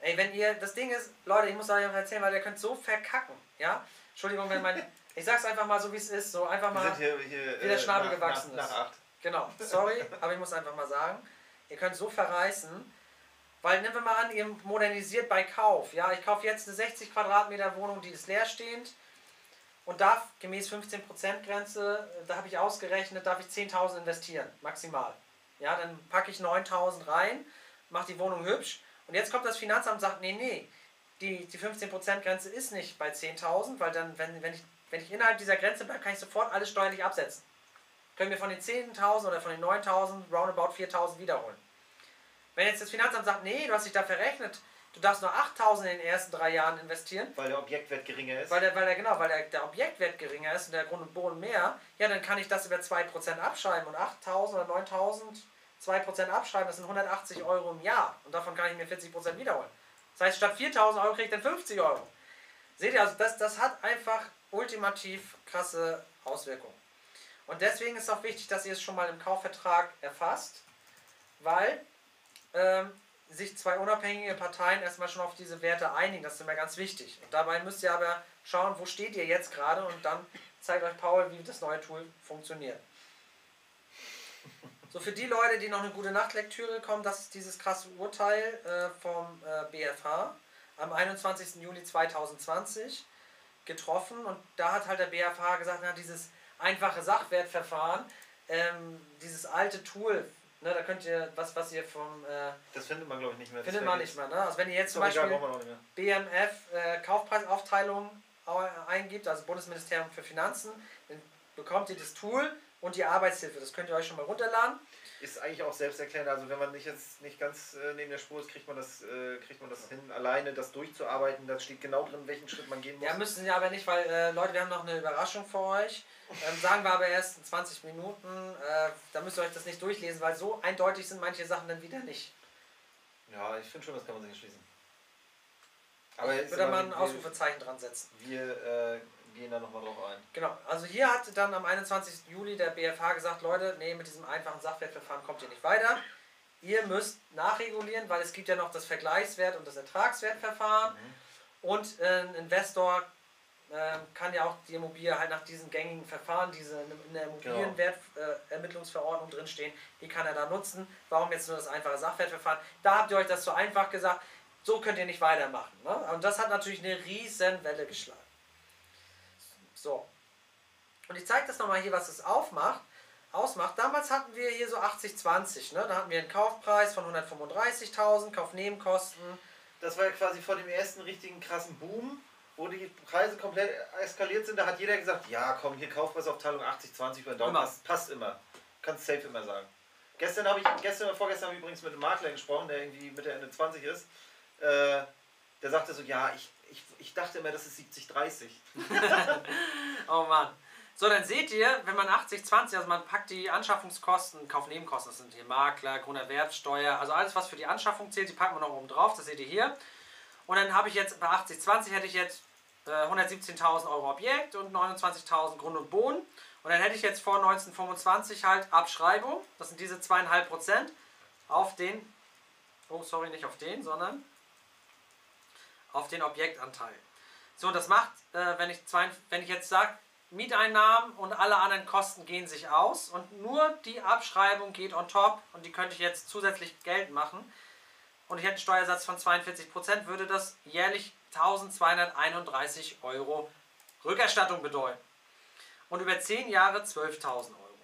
Ey, wenn ihr, das Ding ist, Leute, ich muss euch einfach erzählen, weil ihr könnt so verkacken, ja? Entschuldigung, wenn mein, ich sag's einfach mal so, wie es ist, so einfach mal, hier, hier wie der äh, Schnabel nach, gewachsen nach, ist. Nach acht. genau, sorry, aber ich muss einfach mal sagen, ihr könnt so verreißen, weil nehmen wir mal an, ihr modernisiert bei Kauf, ja? Ich kaufe jetzt eine 60 Quadratmeter Wohnung, die ist leerstehend und darf gemäß 15% Grenze, äh, da habe ich ausgerechnet, darf ich 10.000 investieren, maximal. Ja, dann packe ich 9.000 rein, mache die Wohnung hübsch und jetzt kommt das Finanzamt und sagt, nee, nee, die, die 15% Grenze ist nicht bei 10.000, weil dann, wenn, wenn, ich, wenn ich innerhalb dieser Grenze bleibe, kann ich sofort alles steuerlich absetzen. Können wir von den 10.000 oder von den 9.000 roundabout 4.000 wiederholen. Wenn jetzt das Finanzamt sagt, nee, du hast dich da verrechnet, du darfst nur 8.000 in den ersten drei Jahren investieren, Weil der Objektwert geringer ist. weil der, weil der, genau, weil der, der Objektwert geringer ist und der Grund und Boden mehr, ja, dann kann ich das über 2% abschreiben und 8.000 oder 9.000 2% abschreiben, das sind 180 Euro im Jahr und davon kann ich mir 40% wiederholen. Das heißt, statt 4.000 Euro kriege ich dann 50 Euro. Seht ihr, also das, das hat einfach ultimativ krasse Auswirkungen. Und deswegen ist auch wichtig, dass ihr es schon mal im Kaufvertrag erfasst, weil ähm, sich zwei unabhängige Parteien erstmal schon auf diese Werte einigen. Das ist immer ganz wichtig. Und dabei müsst ihr aber schauen, wo steht ihr jetzt gerade und dann zeigt euch Paul, wie das neue Tool funktioniert. So, für die Leute, die noch eine gute Nachtlektüre kommen, das ist dieses krasse Urteil äh, vom äh, BFH am 21. Juli 2020 getroffen und da hat halt der BFH gesagt, na, dieses einfache Sachwertverfahren, ähm, dieses alte Tool, ne, da könnt ihr, was, was ihr vom... Äh, Das findet man, glaube ich, nicht mehr. Das findet man nicht mehr, ne? Also wenn ihr jetzt zum egal, Beispiel mehr. BMF äh, Kaufpreisaufteilung au- eingibt, also Bundesministerium für Finanzen, dann bekommt ihr das Tool und die Arbeitshilfe. Das könnt ihr euch schon mal runterladen. Ist eigentlich auch selbsterklärend. Also wenn man nicht jetzt nicht ganz äh, neben der Spur ist, kriegt man das, äh, kriegt man das hin, alleine das durchzuarbeiten. Da steht genau drin, welchen Schritt man gehen muss. Ja, müssen Sie aber nicht, weil äh, Leute, wir haben noch eine Überraschung für euch. Ähm, sagen wir aber erst in 20 Minuten. Äh, da müsst ihr euch das nicht durchlesen, weil so eindeutig sind manche Sachen dann wieder nicht. ja, ich finde schon, das kann man sich erschließen. Aber würde mal ein Ausrufezeichen dran setzen. wir, gehen da nochmal drauf ein. Genau, also hier hat dann am 21. Juli der BFH gesagt, Leute, nee, mit diesem einfachen Sachwertverfahren kommt ihr nicht weiter. Ihr müsst nachregulieren, weil es gibt ja noch das Vergleichswert und das Ertragswertverfahren. Und äh, ein Investor äh, kann ja auch die Immobilie halt nach diesen gängigen Verfahren, die diese in der Immobilienwertermittlungsverordnung drinstehen, die kann er da nutzen. Warum jetzt nur das einfache Sachwertverfahren? Da habt ihr euch das so einfach gesagt, so könnt ihr nicht weitermachen. Ne? Und das hat natürlich eine riesen Welle geschlagen. So. Und ich zeige das nochmal hier, was es aufmacht, ausmacht. Damals hatten wir hier so 80-20. Ne? Da hatten wir einen Kaufpreis von 135.000, Kaufnebenkosten. Das war ja quasi vor dem ersten richtigen krassen Boom, wo die Preise komplett eskaliert sind. Da hat jeder gesagt, ja komm, hier Kaufpreisaufteilung 80-20 über den Daumen, Immer. passt, passt immer. Kannst safe immer sagen. Gestern habe ich, gestern oder vorgestern habe ich übrigens mit einem Makler gesprochen, der irgendwie Mitte Ende 20 ist. Äh, der sagte so, ja, ich, ich, ich dachte immer, das ist 70-30. Oh Mann. So, dann seht ihr, wenn man 80-20, also man packt die Anschaffungskosten, Kaufnebenkosten, das sind hier Makler, Grunderwerbsteuer, also alles, was für die Anschaffung zählt, die packen wir noch oben drauf, das seht ihr hier. Und dann habe ich jetzt bei 80-20 hätte ich jetzt äh, 117.000 Euro Objekt und 29.000 Grund und Boden. Und dann hätte ich jetzt vor 1925 halt Abschreibung, das sind diese 2,5% auf den, oh sorry, nicht auf den, sondern auf den Objektanteil. So, das macht, äh, wenn, ich zwei, wenn ich jetzt sage, Mieteinnahmen und alle anderen Kosten gehen sich aus und nur die Abschreibung geht on top und die könnte ich jetzt zusätzlich Geld machen und ich hätte einen Steuersatz von 42%, würde das jährlich 1231 Euro Rückerstattung bedeuten. Und über 10 Jahre 12.000 Euro.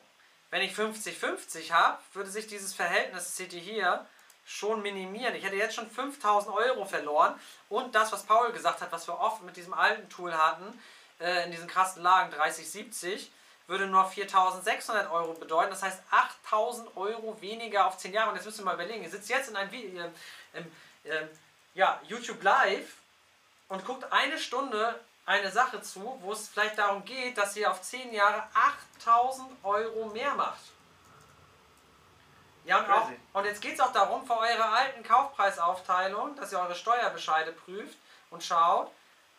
Wenn ich 50-50 habe, würde sich dieses Verhältnis, seht ihr hier, schon minimieren. Ich hätte jetzt schon 5000 Euro verloren und das, was Paul gesagt hat, was wir oft mit diesem alten Tool hatten, äh, in diesen krassen Lagen 30, 70, würde nur 4600 Euro bedeuten. Das heißt 8000 Euro weniger auf 10 Jahre. Und jetzt müsst ihr mal überlegen, ihr sitzt jetzt in einem Video, ähm, ähm, ja, YouTube Live und guckt eine Stunde eine Sache zu, wo es vielleicht darum geht, dass ihr auf 10 Jahre 8000 Euro mehr macht. Ja, und, auch, und jetzt geht es auch darum, für eure alten Kaufpreisaufteilung, dass ihr eure Steuerbescheide prüft und schaut,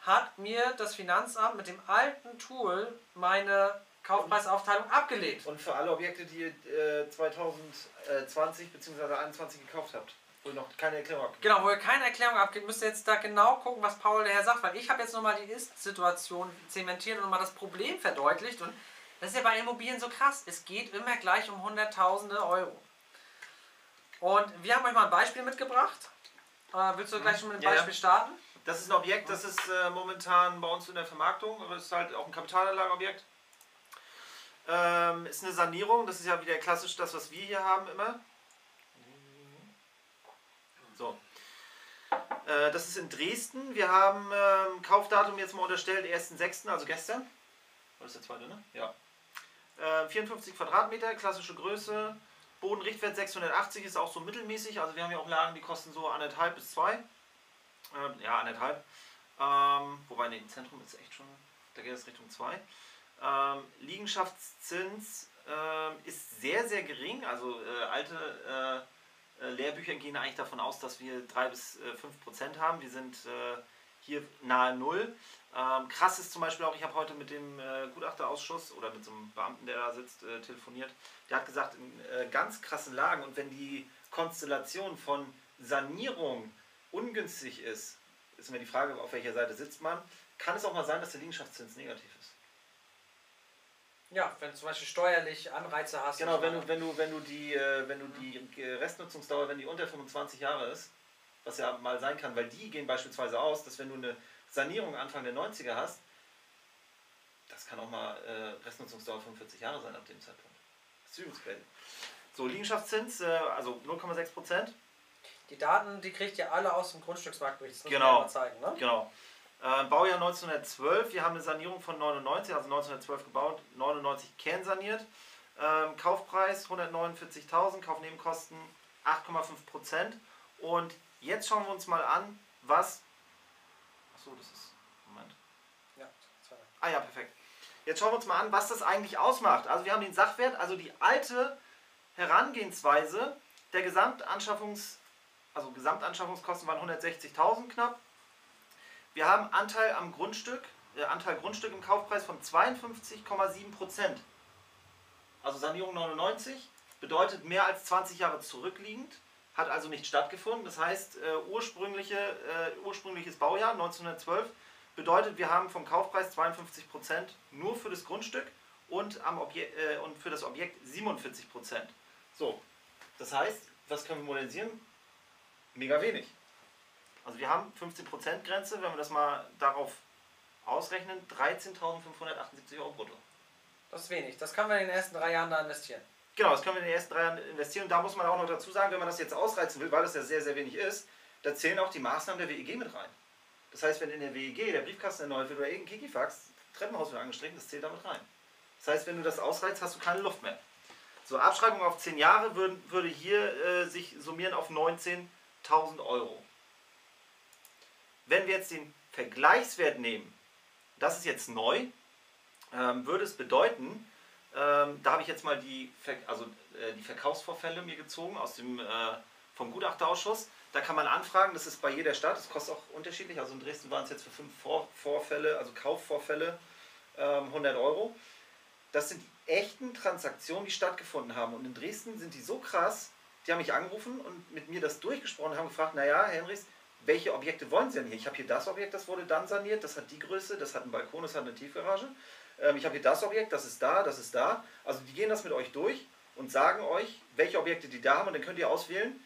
hat mir das Finanzamt mit dem alten Tool meine Kaufpreisaufteilung abgelehnt. Und für alle Objekte, die ihr äh, 2020 bzw. 2021 gekauft habt, wo ihr noch keine Erklärung habt. Genau, wo ihr keine Erklärung abgibt, müsst ihr jetzt da genau gucken, was Paul daher sagt, weil ich habe jetzt nochmal die Ist-Situation zementiert und nochmal das Problem verdeutlicht und das ist ja bei Immobilien so krass. Es geht immer gleich um Hunderttausende Euro. Und wir haben euch mal ein Beispiel mitgebracht. Äh, willst du gleich schon mit dem Ja. Beispiel starten? Das ist ein Objekt, das ist äh, momentan bei uns in der Vermarktung, aber es ist halt auch ein Kapitalanlageobjekt. Ähm, ist eine Sanierung, das ist ja wieder klassisch das, was wir hier haben immer. So. Äh, das ist in Dresden. Wir haben ähm, Kaufdatum jetzt mal unterstellt, 1.6., also gestern. War das der zweite, ne? Ja. Äh, 54 Quadratmeter, klassische Größe. Bodenrichtwert 680 ist auch so mittelmäßig. Also wir haben ja auch Lagen, die kosten so anderthalb bis zwei. Ähm, ja, anderthalb. Ähm, wobei, nee, im Zentrum ist echt schon, da geht es Richtung 2. Ähm, Liegenschaftszins ähm, ist sehr, sehr gering. Also äh, alte äh, äh, Lehrbücher gehen eigentlich davon aus, dass wir 3 bis äh, 5 Prozent haben. Wir sind äh, hier nahe Null. Ähm, krass ist zum Beispiel auch, ich habe heute mit dem äh, Gutachterausschuss oder mit so einem Beamten, der da sitzt, äh, telefoniert. Der hat gesagt, in äh, ganz krassen Lagen und wenn die Konstellation von Sanierung ungünstig ist, ist immer die Frage, auf welcher Seite sitzt man, kann es auch mal sein, dass der Liegenschaftszins negativ ist. Ja, wenn du zum Beispiel steuerlich Anreize hast. Genau, wenn du, wenn du, wenn du die, äh, wenn du die Restnutzungsdauer, wenn die unter 25 Jahre ist, was ja mal sein kann, weil die gehen beispielsweise aus, dass wenn du eine Sanierung Anfang der 90er hast, das kann auch mal äh, Restnutzungsdauer 45 Jahre sein ab dem Zeitpunkt. Das ist. So, Liegenschaftszins, äh, also 0,6 Prozent. Die Daten, die kriegt ihr alle aus dem Grundstücksmarktbericht. Das muss Genau. mal zeigen, ne? Genau. Äh, Baujahr 1912, wir haben eine Sanierung von 99, also 1912 gebaut, 99 kernsaniert. Ähm, Kaufpreis 149.000, Kaufnebenkosten 8,5 Prozent. Und jetzt schauen wir uns mal an, was. Achso, das ist. Moment. Ja, sorry. Ah ja, perfekt. Jetzt schauen wir uns mal an, was das eigentlich ausmacht. Also wir haben den Sachwert, also die alte Herangehensweise der Gesamtanschaffungs, also Gesamtanschaffungskosten waren 160.000 knapp. Wir haben Anteil am Grundstück, äh, Anteil Grundstück im Kaufpreis von 52,7 Prozent. Also Sanierung 99 bedeutet mehr als 20 Jahre zurückliegend, hat also nicht stattgefunden. Das heißt, äh, ursprüngliche, äh, ursprüngliches Baujahr 1912 bedeutet, wir haben vom Kaufpreis 52 Prozent nur für das Grundstück und, am Objek äh, und für das Objekt 47 Prozent. So, das heißt, was können wir modernisieren? Mega wenig. Also wir haben 15% Grenze, wenn wir das mal darauf ausrechnen, 13.578 Euro brutto. Das ist wenig. Das können wir in den ersten drei Jahren da investieren. Genau, das können wir in den ersten drei Jahren investieren. Und da muss man auch noch dazu sagen, wenn man das jetzt ausreizen will, weil das ja sehr, sehr wenig ist, da zählen auch die Maßnahmen der WEG mit rein. Das heißt, wenn in der WEG der Briefkasten erneuert wird oder irgendein Kikifax, Treppenhaus wird angestrichen, das zählt damit rein. Das heißt, wenn du das ausreizt, hast du keine Luft mehr. So, Abschreibung auf 10 Jahre würden, würde hier äh, sich summieren auf 19.000 Euro. Wenn wir jetzt den Vergleichswert nehmen, das ist jetzt neu, ähm, würde es bedeuten, ähm, da habe ich jetzt mal die, Ver also, äh, die Verkaufsvorfälle mir gezogen aus dem, äh, vom Gutachterausschuss. Da kann man anfragen, das ist bei jeder Stadt, das kostet auch unterschiedlich. Also in Dresden waren es jetzt für fünf Vor Vorfälle, also Kaufvorfälle, ähm, 100 Euro. Das sind die echten Transaktionen, die stattgefunden haben. Und in Dresden sind die so krass, die haben mich angerufen und mit mir das durchgesprochen und haben gefragt, naja, Henrichs, welche Objekte wollen Sie denn hier? Ich habe hier das Objekt, das wurde dann saniert, das hat die Größe, das hat einen Balkon, das hat eine Tiefgarage. Ähm, ich habe hier das Objekt, das ist da, das ist da. Also die gehen das mit euch durch und sagen euch, welche Objekte die da haben und dann könnt ihr auswählen,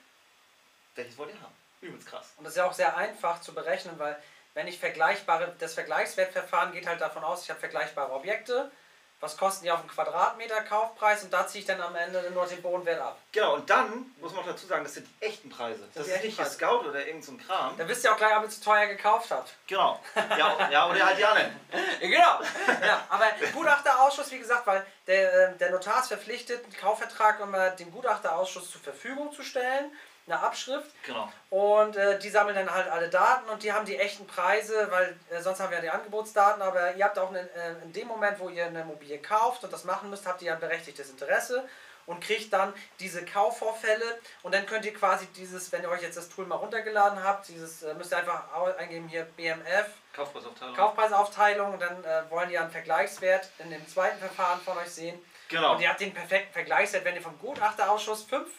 welches wollt ihr haben. Übelst krass. Und das ist ja auch sehr einfach zu berechnen, weil wenn ich vergleichbare, das Vergleichswertverfahren geht halt davon aus, ich habe vergleichbare Objekte, was kosten die auf einen Quadratmeter Kaufpreis und da ziehe ich dann am Ende nur den Bodenwert ab. Genau, und dann muss man auch dazu sagen, das sind die echten Preise. Das, die ist nicht Preise. Scout oder irgend so ein Kram. Da wisst ihr auch gleich, ob ihr zu teuer gekauft habt. Genau. Ja, ja oder halt die anderen. Genau. Ja, aber Gutachterausschuss, wie gesagt, weil der, äh, der Notar ist verpflichtet, einen Kaufvertrag immer dem Gutachterausschuss zur Verfügung zu stellen, eine Abschrift. Genau. Und äh, die sammeln dann halt alle Daten und die haben die echten Preise, weil äh, sonst haben wir ja die Angebotsdaten, aber ihr habt auch eine, äh, in dem Moment, wo ihr eine Immobilie kauft und das machen müsst, habt ihr ja ein berechtigtes Interesse und kriegt dann diese Kaufvorfälle und dann könnt ihr quasi dieses, wenn ihr euch jetzt das Tool mal runtergeladen habt, dieses äh, müsst ihr einfach eingeben hier BMF, Kaufpreisaufteilung. Kaufpreisaufteilung und dann äh, wollen die einen Vergleichswert in dem zweiten Verfahren von euch sehen. Genau. Und ihr habt den perfekten Vergleichswert, wenn ihr vom Gutachterausschuss 5,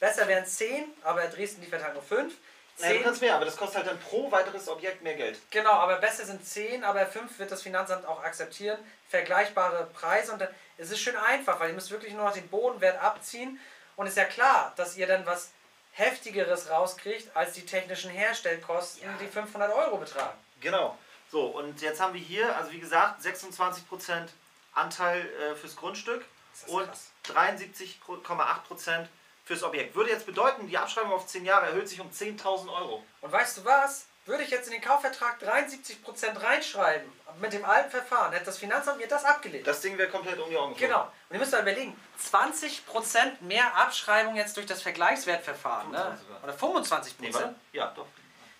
besser wären 10, aber Dresden liefert halt nur 5. Ja, du kannst mehr, aber das kostet halt dann pro weiteres Objekt mehr Geld. Genau, aber besser sind 10, aber 5 wird das Finanzamt auch akzeptieren. Vergleichbare Preise und dann es ist schön einfach, weil ihr müsst wirklich nur noch den Bodenwert abziehen und ist ja klar, dass ihr dann was heftigeres rauskriegt als die technischen Herstellkosten, Ja. die 500 Euro betragen. Genau. So, und jetzt haben wir hier, also wie gesagt, 26% Anteil äh, fürs Grundstück und krass. 73,8% fürs Objekt. Würde jetzt bedeuten, die Abschreibung auf 10 Jahre erhöht sich um 10.000 Euro. Und weißt du was? Würde ich jetzt in den Kaufvertrag 73% reinschreiben, mit dem alten Verfahren, hätte das Finanzamt mir das abgelehnt. Das Ding wäre komplett um die Augen geflogen. Genau. Und ihr müsst mal überlegen, 20% mehr Abschreibung jetzt durch das Vergleichswertverfahren, ne? 25 sogar. oder 25%, Nee, warte. Ja, doch.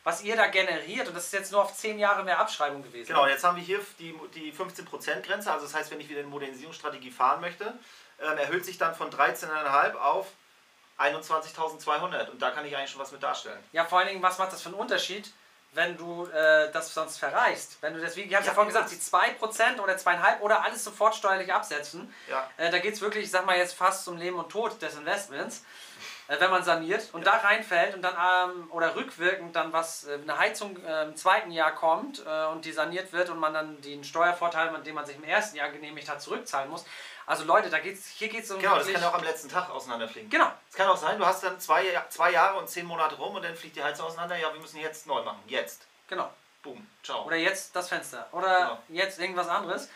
was ihr da generiert. Und das ist jetzt nur auf 10 Jahre mehr Abschreibung gewesen. Genau, jetzt haben wir hier die, die 15%-Grenze. Also das heißt, wenn ich wieder eine Modernisierungsstrategie fahren möchte, ähm, erhöht sich dann von 13,5 auf 21.200. Und da kann ich eigentlich schon was mit darstellen. Ja, vor allen Dingen, was macht das für einen Unterschied, wenn du äh, das sonst verreichst? Wenn du das, wie ich habe ja, Ja, vorhin gesagt, die 2% oder 2,5% oder alles sofort steuerlich absetzen. Ja. Äh, da geht es wirklich, ich sag mal jetzt fast zum Leben und Tod des Investments. äh, wenn man saniert und da reinfällt und dann ähm, oder rückwirkend dann was, äh, eine Heizung äh, im zweiten Jahr kommt äh, und die saniert wird und man dann den Steuervorteil, den man sich im ersten Jahr genehmigt hat, zurückzahlen muss. Also Leute, da geht's, hier geht es um Genau, das kann ja auch am letzten Tag auseinanderfliegen. Genau, Es kann auch sein, du hast dann zwei, zwei Jahre und zehn Monate rum und dann fliegt die Heizung auseinander. Ja, wir müssen jetzt neu machen. Jetzt. genau. Boom. Ciao. Oder jetzt das Fenster. Oder Genau. jetzt irgendwas anderes.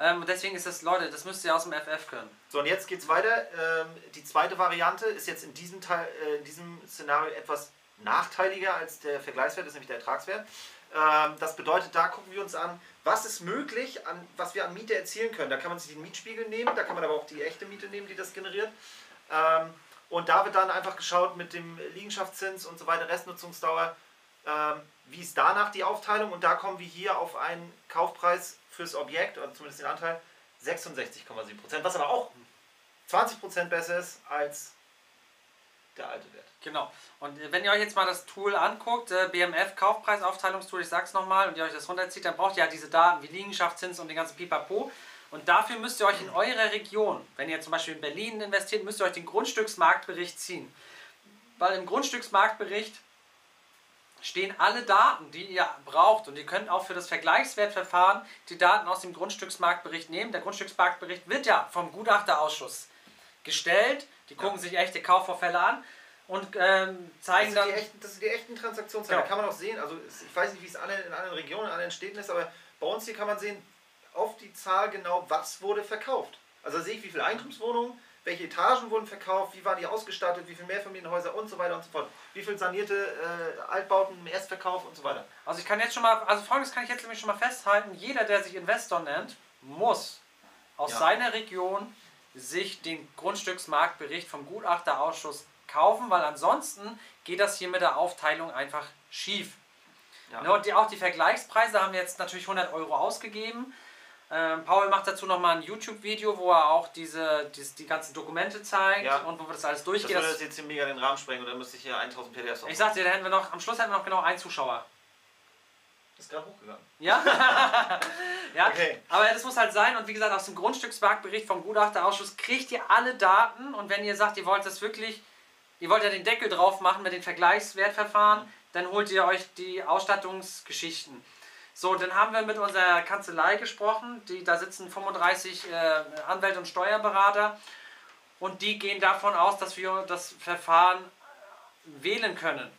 Ähm, deswegen ist das, Leute, das müsst ihr aus dem FF können. So, und jetzt geht's weiter. Ähm, die zweite Variante ist jetzt in diesem, Teil, äh, in diesem Szenario etwas nachteiliger als der Vergleichswert, ist nämlich der Ertragswert. Ähm, das bedeutet, da gucken wir uns an, was ist möglich, an, was wir an Miete erzielen können. Da kann man sich den Mietspiegel nehmen, da kann man aber auch die echte Miete nehmen, die das generiert. Ähm, und da wird dann einfach geschaut mit dem Liegenschaftszins und so weiter, Restnutzungsdauer, ähm, wie ist danach die Aufteilung. Und da kommen wir hier auf einen Kaufpreis fürs Objekt, oder zumindest den Anteil, 66,7%, was aber auch 20% besser ist als der alte Wert. Genau. Und äh, wenn ihr euch jetzt mal das Tool anguckt, äh, BMF Kaufpreisaufteilungstool, ich sag's nochmal, und ihr euch das runterzieht, dann braucht ihr ja diese Daten wie Liegenschaftszins und den ganzen Pipapo. Und dafür müsst ihr euch in eurer Region, wenn ihr zum Beispiel in Berlin investiert, müsst ihr euch den Grundstücksmarktbericht ziehen. Weil im Grundstücksmarktbericht stehen alle Daten, die ihr braucht. Und ihr könnt auch für das Vergleichswertverfahren die Daten aus dem Grundstücksmarktbericht nehmen. Der Grundstücksmarktbericht wird ja vom Gutachterausschuss gestellt. Die gucken sich echte Kaufvorfälle an und ähm, Das zeigen sind, dann. die echten, das sind die echten Transaktionszahlen. Ja. Da kann man auch sehen, also ich weiß nicht, wie es in anderen Regionen, in anderen Städten ist, aber bei uns hier kann man sehen, auf die Zahl genau, was wurde verkauft. Also da sehe ich, wie viele Eigentumswohnungen, welche Etagen wurden verkauft, wie waren die ausgestattet, wie viele Mehrfamilienhäuser und so weiter und so fort. Wie viele sanierte äh, Altbauten im Erstverkauf und so weiter. Also ich kann jetzt schon mal, also folgendes kann ich jetzt nämlich schon mal festhalten, jeder, der sich Investor nennt, muss aus Ja. seiner Region sich den Grundstücksmarktbericht vom Gutachterausschuss kaufen, weil ansonsten geht das hier mit der Aufteilung einfach schief. Ja. Ne, und die, auch die Vergleichspreise haben wir jetzt natürlich 100 Euro ausgegeben. Ähm, Paul macht dazu nochmal ein YouTube-Video, wo er auch diese, dies- die ganzen Dokumente zeigt Ja. und wo wir das alles Das durchgehen. würde Das, jetzt hier mega den Rahmen sprengen und dann müsste ich hier 1000 PDFs ich sag dir, da hätten wir noch, am Schluss hätten wir noch genau einen Zuschauer. Ist gerade hochgegangen. Ja? ja. Okay. Aber das muss halt sein und wie gesagt, aus dem Grundstücksmarktbericht vom Gutachterausschuss kriegt ihr alle Daten und wenn ihr sagt, ihr wollt das wirklich, ihr wollt ja den Deckel drauf machen mit den Vergleichswertverfahren, dann holt ihr euch die Ausstattungsgeschichten. So, dann haben wir mit unserer Kanzlei gesprochen, die, da sitzen 35 äh, Anwälte und Steuerberater und die gehen davon aus, dass wir das Verfahren wählen können.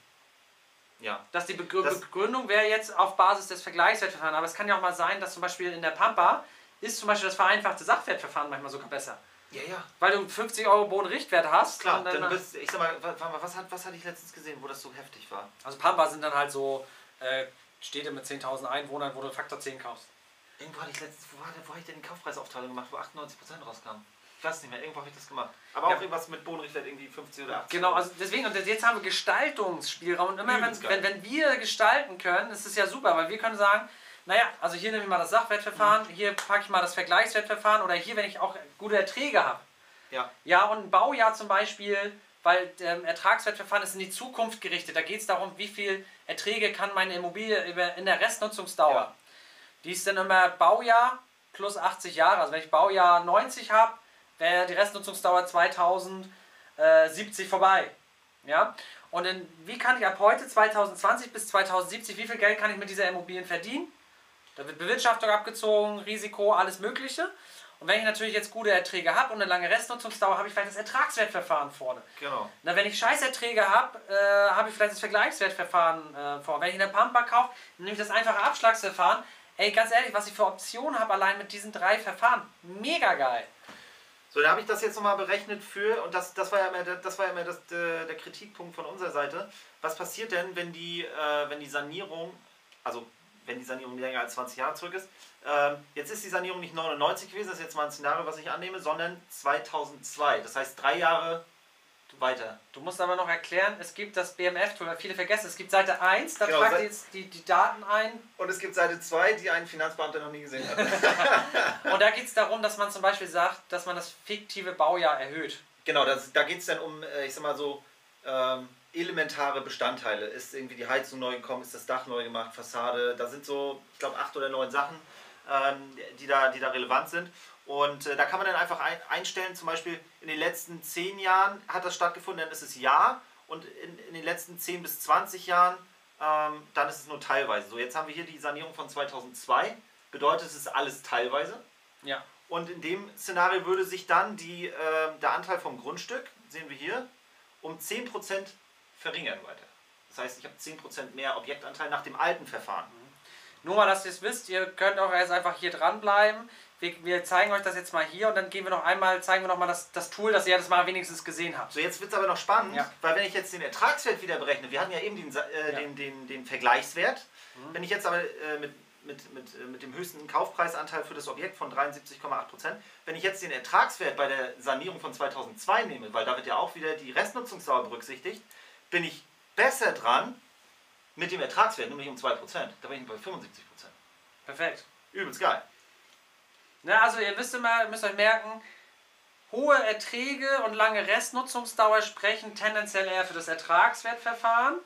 Ja. Dass die Begrü Das- Begründung wäre jetzt auf Basis des Vergleichswertverfahrens. Aber es kann ja auch mal sein, dass zum Beispiel in der Pampa ist zum Beispiel das vereinfachte Sachwertverfahren manchmal sogar besser. Ja, ja. Weil du 50 Euro Bodenrichtwert hast. Klar, dann, dann bist, ich sag mal, wa- wa- was, hat, was hatte ich letztens gesehen, wo das so heftig war? also Pampa sind dann halt so äh, Städte mit 10.000 Einwohnern, wo du Faktor 10 kaufst. Irgendwo hatte ich letztens, wo, der, wo habe ich denn die Kaufpreisaufteilung gemacht, wo 98% rauskam? Ich weiß nicht mehr, irgendwo habe ich das gemacht. Aber Ja. auch irgendwas mit Bodenrichtwert, irgendwie 50 oder 80. Genau, also deswegen, und jetzt haben wir Gestaltungsspielraum. Und immer wenn, wenn, wenn wir gestalten können, ist es ja super, weil wir können sagen, naja, also hier nehme ich mal das Sachwertverfahren, hier packe ich mal das Vergleichswertverfahren oder hier, wenn ich auch gute Erträge habe. Ja. Ja, und ein Baujahr zum Beispiel, weil ähm, Ertragswertverfahren ist in die Zukunft gerichtet. Da geht es darum, wie viel Erträge kann meine Immobilie in der Restnutzungsdauer. Ja. Die ist dann immer Baujahr plus 80 Jahre. Also wenn ich Baujahr 90 habe, wäre die Restnutzungsdauer 2070 vorbei. Ja? Und dann, wie kann ich ab heute, 2020 bis 2070, wie viel Geld kann ich mit dieser Immobilien verdienen? Da wird Bewirtschaftung abgezogen, Risiko, alles Mögliche. Und wenn ich natürlich jetzt gute Erträge habe und eine lange Restnutzungsdauer, habe ich vielleicht das Ertragswertverfahren vorne. Genau. Na, wenn ich Scheißerträge habe, äh, habe ich vielleicht das Vergleichswertverfahren äh, vor. Wenn ich eine Pampa kaufe, nehme ich das einfache Abschlagsverfahren. Ey, ganz ehrlich, was ich für Optionen habe allein mit diesen drei Verfahren, mega geil. So, da habe ich das jetzt nochmal berechnet für, und das, das war ja immer, der, das war ja immer das, der, der Kritikpunkt von unserer Seite. Was passiert denn, wenn die, äh, wenn die Sanierung, also wenn die Sanierung länger als 20 Jahre zurück ist? Ähm, jetzt ist die Sanierung nicht 99 gewesen, das ist jetzt mal ein Szenario, was ich annehme, sondern 2002. Das heißt drei Jahre weiter. Du musst aber noch erklären, es gibt das BMF-Tool, viele vergessen, es gibt Seite 1, da Genau, tragt ihr jetzt die, die Daten ein Und es gibt Seite 2, die ein Finanzbeamter noch nie gesehen hat. und da geht es darum, dass man zum Beispiel sagt, dass man das fiktive Baujahr erhöht. Genau, das, da geht es dann um, äh, ich sag mal so, ähm, elementare Bestandteile. Ist irgendwie die Heizung neu gekommen, ist das Dach neu gemacht, Fassade, da sind so, ich glaube, acht oder neun Sachen. ähm, die, da, die da relevant sind. Und äh, da kann man dann einfach ein, einstellen, zum Beispiel in den letzten 10 Jahren hat das stattgefunden, dann ist es ja. Und in, in den letzten 10 bis 20 Jahren, ähm, dann ist es nur teilweise. So, jetzt haben wir hier die Sanierung von 2002. Bedeutet, es ist alles teilweise. Ja. Und in dem Szenario würde sich dann die, äh, der Anteil vom Grundstück, sehen wir hier, um 10% verringern weiter. Das heißt, ich habe 10% mehr Objektanteil nach dem alten Verfahren. Nur mal, dass ihr es wisst, ihr könnt auch erst einfach hier dranbleiben. Wir, wir zeigen euch das jetzt mal hier und dann gehen wir noch einmal, zeigen wir noch mal das, das Tool, dass ihr das mal wenigstens gesehen habt. So, jetzt wird es aber noch spannend, Ja. weil wenn ich jetzt den Ertragswert wieder berechne, wir hatten ja eben den, äh, Ja. den, den, den Vergleichswert, Mhm. wenn ich jetzt aber äh, mit, mit, mit, äh, mit dem höchsten Kaufpreisanteil für das Objekt von 73,8%, wenn ich jetzt den Ertragswert bei der Sanierung von 2002 nehme, weil da wird ja auch wieder die Restnutzungsdauer berücksichtigt, bin ich besser dran mit dem Ertragswert, nämlich um 2%. Da bin ich bei 75%. Perfekt. Übelst geil. Ne, also ihr müsst immer, müsst euch merken, hohe Erträge und lange Restnutzungsdauer sprechen tendenziell eher für das Ertragswertverfahren.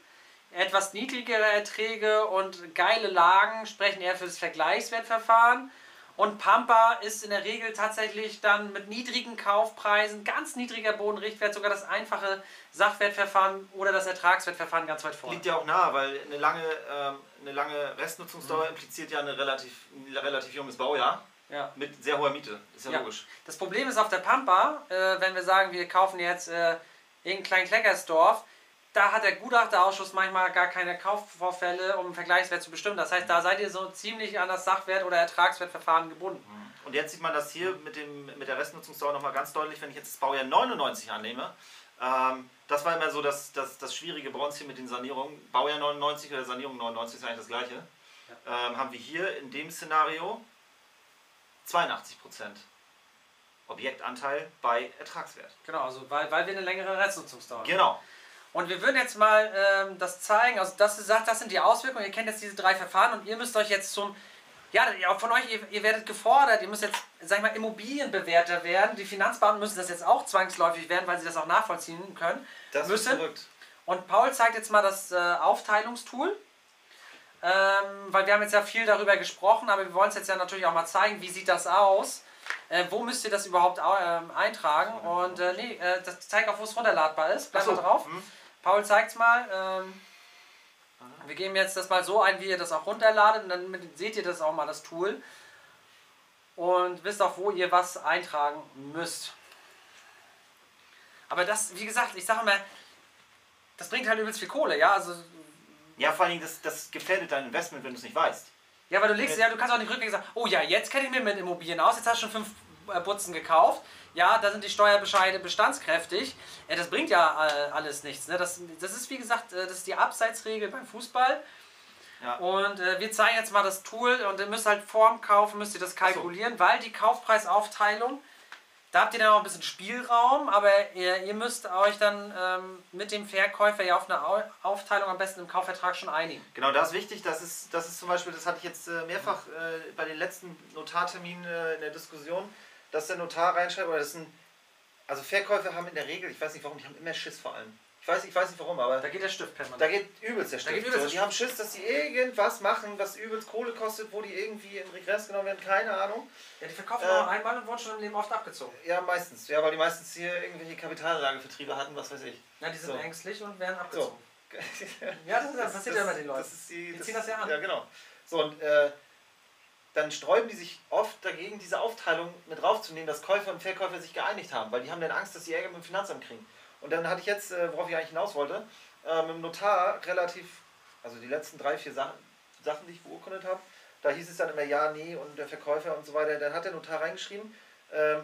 Etwas niedrigere Erträge und geile Lagen sprechen eher für das Vergleichswertverfahren. Und Pampa ist in der Regel tatsächlich dann mit niedrigen Kaufpreisen, ganz niedriger Bodenrichtwert, sogar das einfache Sachwertverfahren oder das Ertragswertverfahren ganz weit vorne. Liegt ja auch nahe, weil eine lange, ähm, eine lange Restnutzungsdauer impliziert ja eine relativ, ein relativ junges Baujahr Ja. mit sehr hoher Miete. Ist ja, Ja. logisch. Das Problem ist auf der Pampa, äh, wenn wir sagen, wir kaufen jetzt äh, irgendein kleinen Kleckersdorf, da hat der Gutachterausschuss manchmal gar keine Kaufvorfälle, um einen Vergleichswert zu bestimmen. Das heißt, da seid ihr so ziemlich an das Sachwert- oder Ertragswertverfahren gebunden. Und jetzt sieht man das hier mit, dem, mit der Restnutzungsdauer nochmal ganz deutlich, wenn ich jetzt das Baujahr 99 annehme. Ähm, das war immer so das, das, das Schwierige bei uns hier mit den Sanierungen. Baujahr 99 oder Sanierung 99 ist eigentlich das gleiche. Ähm, haben wir hier in dem Szenario 82% Objektanteil bei Ertragswert. Genau, also weil, weil wir eine längere Restnutzungsdauer haben. Genau. Und wir würden jetzt mal ähm, das zeigen, also das, sagt, das sind die Auswirkungen, ihr kennt jetzt diese drei Verfahren und ihr müsst euch jetzt zum, ja, von euch, ihr, ihr werdet gefordert, ihr müsst jetzt, sag ich mal, Immobilienbewerter werden. Die Finanzbeamten müssen das jetzt auch zwangsläufig werden, weil sie das auch nachvollziehen können. Das Müssen. ist verrückt. Und Paul zeigt jetzt mal das äh, Aufteilungstool. Ähm, weil wir haben jetzt ja viel darüber gesprochen, aber wir wollen es jetzt ja natürlich auch mal zeigen, wie sieht das aus. Äh, wo müsst ihr das überhaupt au- ähm, eintragen? Und äh, nee, äh, das zeigt auch, wo es runterladbar ist. Bleibt Ach mal so. drauf. Hm. Paul zeigt es mal. Ähm, wir geben jetzt das mal so ein, wie ihr das auch runterladet und dann mit- seht ihr das auch mal, das Tool. Und wisst auch, wo ihr was eintragen müsst. Aber das, wie gesagt, ich sage immer, das bringt halt übelst viel Kohle, ja. Also Ja, vor allen Dingen, das, das gefährdet dein Investment, wenn du es nicht weißt. Ja, weil du legst, ja, du kannst auch nicht rückgängig sagen, oh ja, jetzt kenne ich mich mit Immobilien aus, jetzt hast du schon fünf äh, Butzen gekauft. Ja, da sind die Steuerbescheide bestandskräftig. Ja, das bringt ja äh, alles nichts. Ne? Das, das ist wie gesagt, äh, das ist die Abseitsregel beim Fußball. Ja. Und äh, wir zeigen jetzt mal das Tool und ihr müsst halt vorm Kaufen müsst ihr das kalkulieren, weil die Kaufpreisaufteilung, da habt ihr dann auch ein bisschen Spielraum, aber ihr, ihr müsst euch dann ähm, mit dem Verkäufer ja auf eine Au Aufteilung am besten im Kaufvertrag schon einigen. Genau, das ist wichtig. Das ist, das ist zum Beispiel, das hatte ich jetzt äh, mehrfach äh, bei den letzten Notarterminen äh, in der Diskussion, dass der Notar reinschreibt, oder das ein, also Verkäufer haben in der Regel, ich weiß nicht warum, die haben immer Schiss vor allem. Ich weiß, ich weiß nicht warum, aber Da geht der Stift permanent. da geht übelst der Stift. geht übelst so, die haben Schiss, dass sie irgendwas machen, was übelst Kohle kostet, wo die irgendwie in Regress genommen werden, keine Ahnung. Ja, die verkaufen Äh, nur einmal und wurden schon im Leben oft abgezogen. Ja, meistens. Ja, weil die meistens hier irgendwelche Kapitalanlagevertriebe hatten, was weiß ich. Ja, die sind So. ängstlich und werden abgezogen. So. Ja, das, ist, das passiert ja immer den Leuten. Das die, Die ziehen das ja an. Ja, genau. So, und äh, dann sträuben die sich oft dagegen, diese Aufteilung mit draufzunehmen, dass Käufer und Verkäufer sich geeinigt haben, weil die haben dann Angst, dass sie Ärger mit dem Finanzamt kriegen. Und dann hatte ich jetzt, äh, worauf ich eigentlich hinaus wollte, mit dem Notar relativ, also die letzten drei, vier Sachen, Sachen, die ich beurkundet habe, da hieß es dann immer ja, nee und der Verkäufer und so weiter. Dann hat der Notar reingeschrieben, ähm,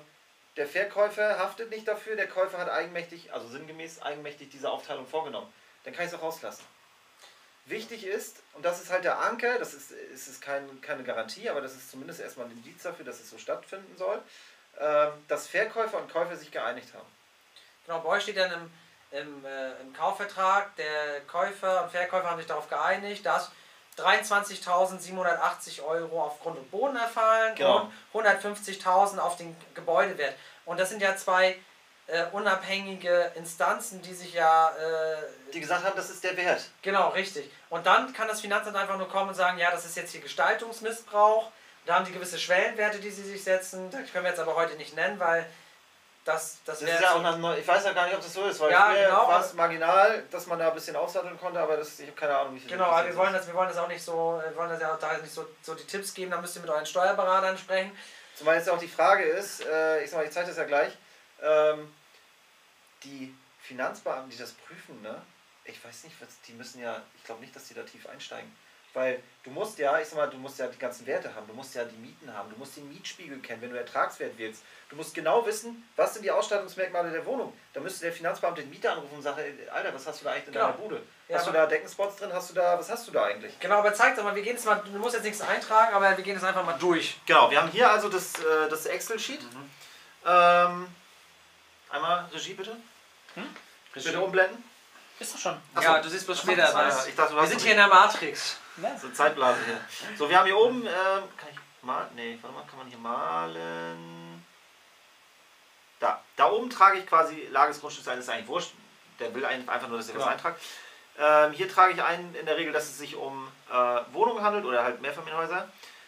der Verkäufer haftet nicht dafür, der Käufer hat eigenmächtig, also sinngemäß eigenmächtig diese Aufteilung vorgenommen. Dann kann ich es auch rauslassen. Wichtig ist, und das ist halt der Anker, das ist, ist, ist kein, keine Garantie, aber das ist zumindest erstmal ein Indiz dafür, dass es so stattfinden soll, ähm, dass Verkäufer und Käufer sich geeinigt haben. Genau, bei euch steht dann im, im, äh, im Kaufvertrag, der Käufer und Verkäufer haben sich darauf geeinigt, dass 23.780 Euro auf Grund und Boden erfallen Genau. und 150.000 auf den Gebäudewert. Und das sind ja zwei äh, unabhängige Instanzen, die sich ja äh, Die gesagt haben, das ist der Wert. Genau, richtig. Und dann kann das Finanzamt einfach nur kommen und sagen, ja, das ist jetzt hier Gestaltungsmissbrauch Da haben die gewisse Schwellenwerte, die sie sich setzen. Das können wir jetzt aber heute nicht nennen, weil das, das, Das ist ja auch nach, neu- ich weiß ja gar nicht, ob das so ist, weil Ja, genau, war es marginal, dass man da ein bisschen aufsatteln konnte, aber das, ich habe keine Ahnung, wie viel Genau, das aber wir wollen das, wir wollen das auch nicht so, wir wollen das ja auch da nicht so, so die Tipps geben, da müsst ihr mit euren Steuerberatern sprechen. Zumal jetzt auch die Frage ist, äh, ich sag mal, ich zeige das ja gleich, ähm, die Finanzbeamten, die das prüfen, ne? Ich weiß nicht, was, die müssen ja, ich glaube nicht, dass die da tief einsteigen. Weil du musst ja, ich sag mal, du musst ja die ganzen Werte haben, du musst ja die Mieten haben, du musst den Mietspiegel kennen, wenn du Ertragswert willst. Du musst genau wissen, was sind die Ausstattungsmerkmale der Wohnung. Da müsste der Finanzbeamte den Mieter anrufen und sagen, ey, Alter, was hast du da eigentlich in Genau. deiner Bude? Ja, Hast du da Deckenspots drin? Hast du da, was hast du da eigentlich? Genau, aber zeigt doch mal, wir gehen jetzt mal, du musst jetzt nichts eintragen, aber wir gehen jetzt einfach mal durch. Genau, wir haben hier also das, äh, das Excel-Sheet. Ähm, einmal Regie bitte. Bitte umblenden. Ist doch schon. Ach ja, du siehst bloß später was. ich dachte, du Wir sind hier in der Matrix. Ne? So Zeitblase hier. So, wir haben hier oben, ähm, kann ich mal, nee, warte mal, kann man hier malen? Da, da oben trage ich quasi Lage des Grundstücks ein, das ist eigentlich wurscht. Der will ein- einfach nur, dass ihr was Genau. eintragt. Ähm, hier trage ich ein in der Regel, dass es sich um äh, Wohnungen handelt oder halt Mehrfamilienhäuser.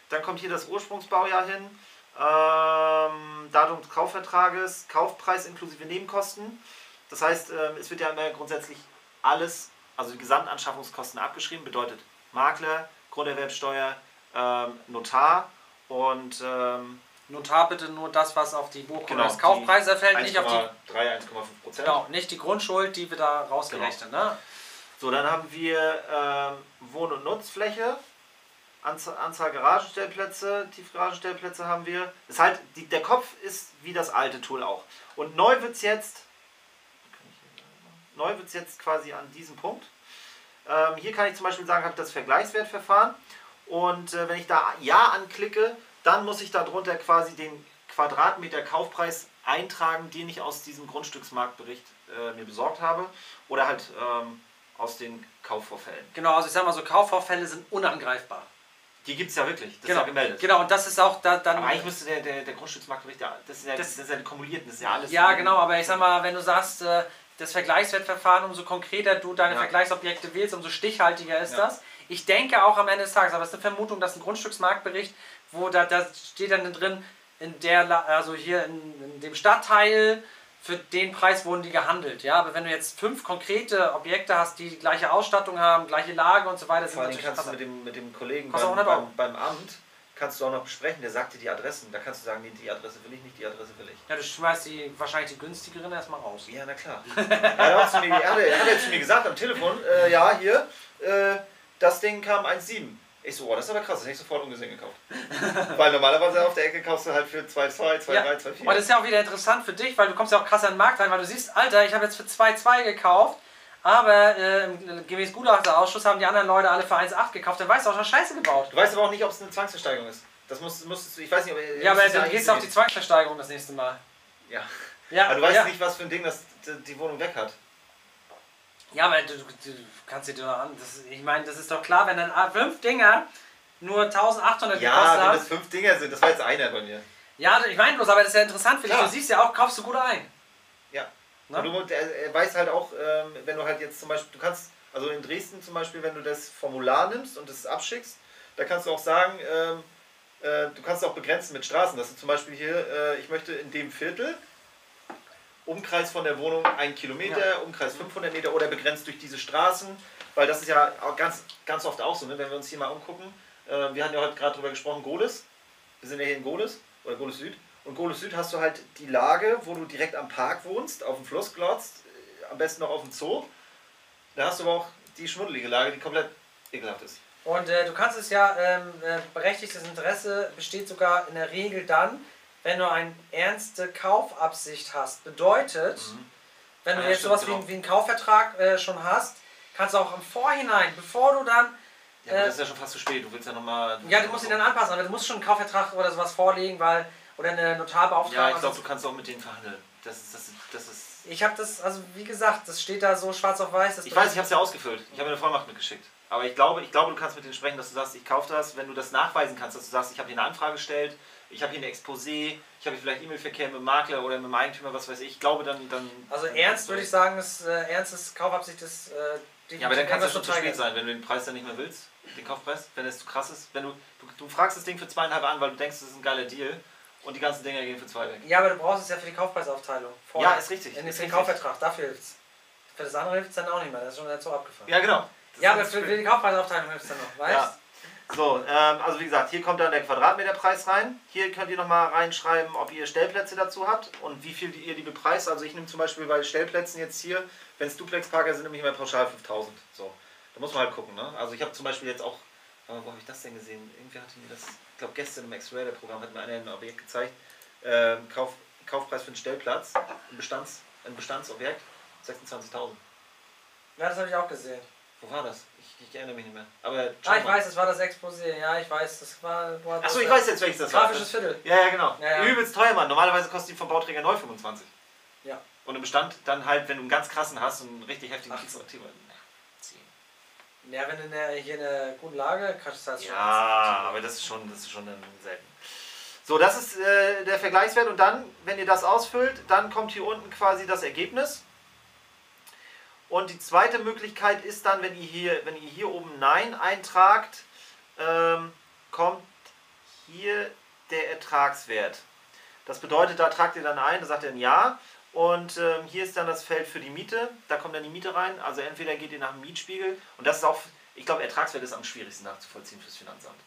Dann kommt hier das Ursprungsbaujahr hin. Ähm, Datum des Kaufvertrages, Kaufpreis inklusive Nebenkosten. Das heißt, ähm, es wird ja immer grundsätzlich alles, also die Gesamtanschaffungskosten abgeschrieben, bedeutet Makler, Grunderwerbsteuer, ähm, Notar und ähm, Notar bitte nur das, was auf die Buch- Genau, oder das Kaufpreis erfällt, nicht auf die, 1,3, 1,5 Prozent. genau, nicht die Grundschuld, die wir da rausgerechnet, ne? So, dann haben wir ähm, Wohn- und Nutzfläche, Anzahl, Anzahl Garagenstellplätze, Tiefgaragenstellplätze haben wir. Ist halt, die, der Kopf ist wie das alte Tool auch. Und neu wird es jetzt, neu wird's jetzt quasi an diesem Punkt. Ähm, hier kann ich zum Beispiel sagen, habe ich das Vergleichswertverfahren. Und äh, wenn ich da Ja anklicke, dann muss ich darunter quasi den Quadratmeter Kaufpreis eintragen, den ich aus diesem Grundstücksmarktbericht äh, mir besorgt habe. Oder halt ähm, aus den Kaufvorfällen. Genau, also ich sag mal so, Kaufvorfälle sind unangreifbar. Die gibt es ja wirklich. Das genau, ist ja gemeldet. genau, und das ist auch da, dann. Aber eigentlich müsste der, der, der Grundstücksmarktbericht, ja, das ist ja, Das- das, ist ja kumuliert, das ist ja alles. Ja, genau, aber ich sag mal, wenn du sagst, äh, das Vergleichswertverfahren, umso konkreter du deine Ja. Vergleichsobjekte wählst, umso stichhaltiger ist Ja. das. Ich denke auch am Ende des Tages, aber es ist eine Vermutung, dass ein Grundstücksmarktbericht, wo da, da steht dann drin, in der, also hier in, in dem Stadtteil, für den Preis wurden die gehandelt. Ja, aber wenn du jetzt fünf konkrete Objekte hast, die die gleiche Ausstattung haben, gleiche Lage und so weiter, sind Vor allem kannst du mit dem, mit dem Kollegen beim, 100 Euro. beim, beim Amt, kannst du auch noch besprechen, der sagt dir die Adressen. Da kannst du sagen, nee, die Adresse will ich nicht, die Adresse will ich. Ja, du schmeißt die wahrscheinlich die günstigeren erstmal raus. Ja, na klar. er, hat auch zu mir, er, hat, er ja zu mir gesagt am Telefon, äh, ja, hier, äh, das Ding kam 1,7. Ich so, oh, das ist aber krass, das hätte ich sofort ungesehen gekauft. Weil normalerweise auf der Ecke kaufst du halt für 2,2, 2,3, Ja. 2,4. Und das ist ja auch wieder interessant für dich, weil du kommst ja auch krass an den Markt rein, weil du siehst, Alter, ich habe jetzt für 2,2 gekauft, aber äh, im- gemäß Gutachterausschuss haben die anderen Leute alle für 1,8 gekauft, dann weißt du auch schon Scheiße gebaut. Du weißt aber auch nicht, ob es eine Zwangsversteigerung ist. Das musst, musstest du, ich weiß nicht, ob Ja, aber dann gehst du auf die. Zwangsversteigerung das nächste Mal. Ja. Ja, Aber du weißt ja. nicht, was für ein Ding das die Wohnung weg hat. Ja, aber du, du, kannst dir doch an, das, ich meine, das ist doch klar, wenn dann fünf Dinger nur 1800 gekostet Ja, wenn haben. das fünf Dinger sind, das war jetzt einer bei mir. Ja, ich meine bloß, aber das ist ja interessant für dich. Du siehst ja auch, kaufst du gut ein. Ja. Ne? Und du, er, weiß halt auch, ähm, wenn du halt jetzt zum Beispiel, du kannst, also in Dresden zum Beispiel, wenn du das Formular nimmst und es abschickst, da kannst du auch sagen, ähm, äh, du kannst auch begrenzen mit Straßen, dass du zum Beispiel hier, äh, ich möchte in dem Viertel, Umkreis von der Wohnung ein Kilometer, Umkreis 500 Meter oder begrenzt durch diese Straßen, weil das ist ja ganz, ganz oft auch so, ne? wenn wir uns hier mal umgucken. Äh, wir hatten ja heute gerade drüber gesprochen, Goles. Wir sind ja hier in Goles oder Goles Süd. Und Goles Süd hast du halt die Lage, wo du direkt am Park wohnst, auf dem Fluss glotzt, äh, am besten noch auf dem Zoo. Da hast du aber auch die schmuddelige Lage, die komplett ekelhaft ist. Und äh, du kannst es ja, ähm, äh, berechtigtes Interesse besteht sogar in der Regel dann, wenn du eine ernste Kaufabsicht hast. Bedeutet, wenn du Ja, jetzt sowas wie, genau. wie einen Kaufvertrag äh, schon hast, kannst du auch im Vorhinein, bevor du dann, Ja, aber Äh, das ist ja schon fast zu spät. Du willst ja nochmal. ja, du musst ihn dann anpassen, aber du musst schon einen Kaufvertrag oder sowas vorlegen, weil, oder eine Notarbeauftragung. Ja, ich also- glaube, du kannst auch mit denen verhandeln. Das ist. Das das ist ich habe das, also wie gesagt, das steht da so schwarz auf weiß. Ich weiß, ich habe es ja ausgefüllt. Ich habe eine Vollmacht mitgeschickt. Aber ich glaube, ich glaube, du kannst mit denen sprechen, dass du sagst, ich kaufe das, wenn du das nachweisen kannst, dass du sagst, ich habe hier eine Anfrage gestellt, ich habe hier ein Exposé, ich habe hier vielleicht E-Mail-Verkehr mit dem Makler oder mit dem Eigentümer, was weiß ich. Ich glaube, dann. dann Also ernst würde ich sagen, das äh, ernstes Kaufabsicht ist äh, Ja, aber dann kann es schon zu spät sein, wenn du den Preis dann nicht mehr willst. den Kaufpreis, wenn es zu krass ist. Wenn du, du, du fragst das Ding für zweieinhalb an, weil du denkst, das ist ein geiler Deal und die ganzen Dinger gehen für zwei weg. Ja, aber du brauchst es ja für die Kaufpreisaufteilung. Ja, ist richtig. In ist für den. Kaufvertrag, dafür hilft's. Für das andere hilft es dann auch nicht mehr, das ist schon dazu abgefahren. Ja, genau. Das ja, ist aber für, für die Kaufpreisaufteilung hilft es dann noch, weißt Ja. So, ähm, also wie gesagt, hier kommt dann der Quadratmeterpreis rein. Hier könnt ihr nochmal reinschreiben, ob ihr Stellplätze dazu habt und wie viel ihr die bepreist. Also ich nehme zum Beispiel bei Stellplätzen jetzt hier, wenn es Duplex-Parker sind, nehme ich immer pauschal 5000. So, da muss man halt gucken. Ne? Also ich habe zum Beispiel jetzt auch, äh, wo habe ich das denn gesehen? Irgendwie hatte mir das, ich glaube gestern im X-Radar-Programm hat mir einer ein Objekt gezeigt. Ähm, Kauf, Kaufpreis für einen Stellplatz, ein, Bestands, ein Bestandsobjekt, 26.000. Ja, das habe ich auch gesehen. Wo war das? Ich, ich erinnere mich nicht mehr. Aber Ah, ich mal. weiß, das war das Exposé. Ja, ich weiß, das war. war Achso, ich weiß jetzt, welches das war. Grafisches Viertel. Ja, ja, genau. Ja, ja. Übelst teuer, Mann. Normalerweise kostet die vom Bauträger neu 25. Ja. Und im Bestand dann halt, wenn du einen ganz krassen hast und einen richtig heftigen. 10. Ja, wenn du in der, hier in der guten Lage kannst du das schon. Ja, aber das ist schon, das ist schon selten. So, das ist äh, der Vergleichswert und dann, wenn ihr das ausfüllt, dann kommt hier unten quasi das Ergebnis. Und die zweite Möglichkeit ist dann, wenn ihr hier, wenn ihr hier oben Nein eintragt, ähm, kommt hier der Ertragswert. Das bedeutet, da tragt ihr dann ein, da sagt ihr ein Ja. Und ähm, hier ist dann das Feld für die Miete. Da kommt dann die Miete rein. Also entweder geht ihr nach dem Mietspiegel. Und das ist auch, ich glaube, Ertragswert ist am schwierigsten nachzuvollziehen fürs Finanzamt.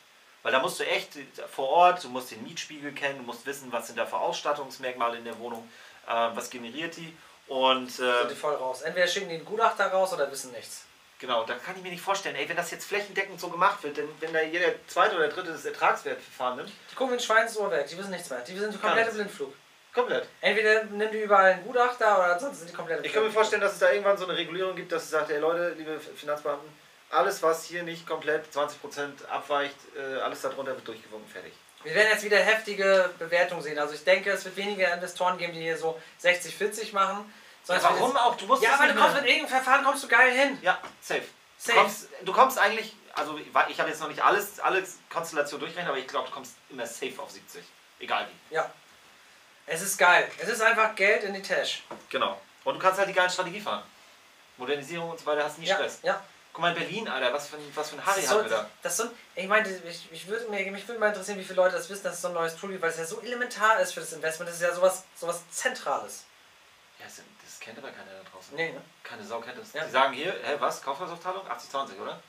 Weil da musst du echt vor Ort, du musst den Mietspiegel kennen, du musst wissen, was sind da für Ausstattungsmerkmale in der Wohnung, äh, was generiert die. Und Sind äh, die voll raus. Entweder schicken die einen Gutachter raus oder wissen nichts. genau, da kann ich mir nicht vorstellen, ey, wenn das jetzt flächendeckend so gemacht wird, denn wenn da jeder zweite oder dritte das Ertragswertverfahren nimmt, Die gucken in Schweinsohr weg, die wissen nichts mehr. Die sind komplett im. Blindflug. komplett. Entweder nimm die überall einen Gutachter oder ansonsten sind die komplett Ich kann mir vorstellen, dass es da irgendwann so eine Regulierung gibt, dass es sagt, ey Leute, liebe Finanzbeamten, alles was hier nicht komplett 20% abweicht, äh, alles darunter wird durchgewunken, fertig. Wir werden jetzt wieder heftige Bewertungen sehen. Also ich denke, es wird weniger Investoren geben, die hier so 60-40 machen. Es wird Warum auch? Du musst ja, es weil du kommst mit irgendeinem Verfahren kommst du geil hin. Ja, safe. Safe. Du, kommst, du kommst eigentlich, also ich habe jetzt noch nicht alles, alle Konstellationen durchrechnet, aber ich glaube, du kommst immer safe auf 70. Egal wie. Ja. Es ist geil. Es ist einfach Geld in die Tasche. Genau. Und du kannst halt die geile Strategie fahren. Modernisierung und so weiter, hast nie Ja, Stress. ja. Guck mal in Berlin, Alter, was für ein, was für ein Harry haben so, wir da. das so, ich meine, ich, ich würde mir, mich würde mal interessieren, wie viele Leute das wissen, dass es so ein neues Tool gibt, weil es ja so elementar ist für das Investment. Das ist ja sowas, sowas Zentrales. Ja, das, das kennt aber keiner da draußen. Nee, ne? Keine Sau kennt das. Ja. Die sagen hier, hä, was? Kaufpreisaufteilung? 80-20, oder?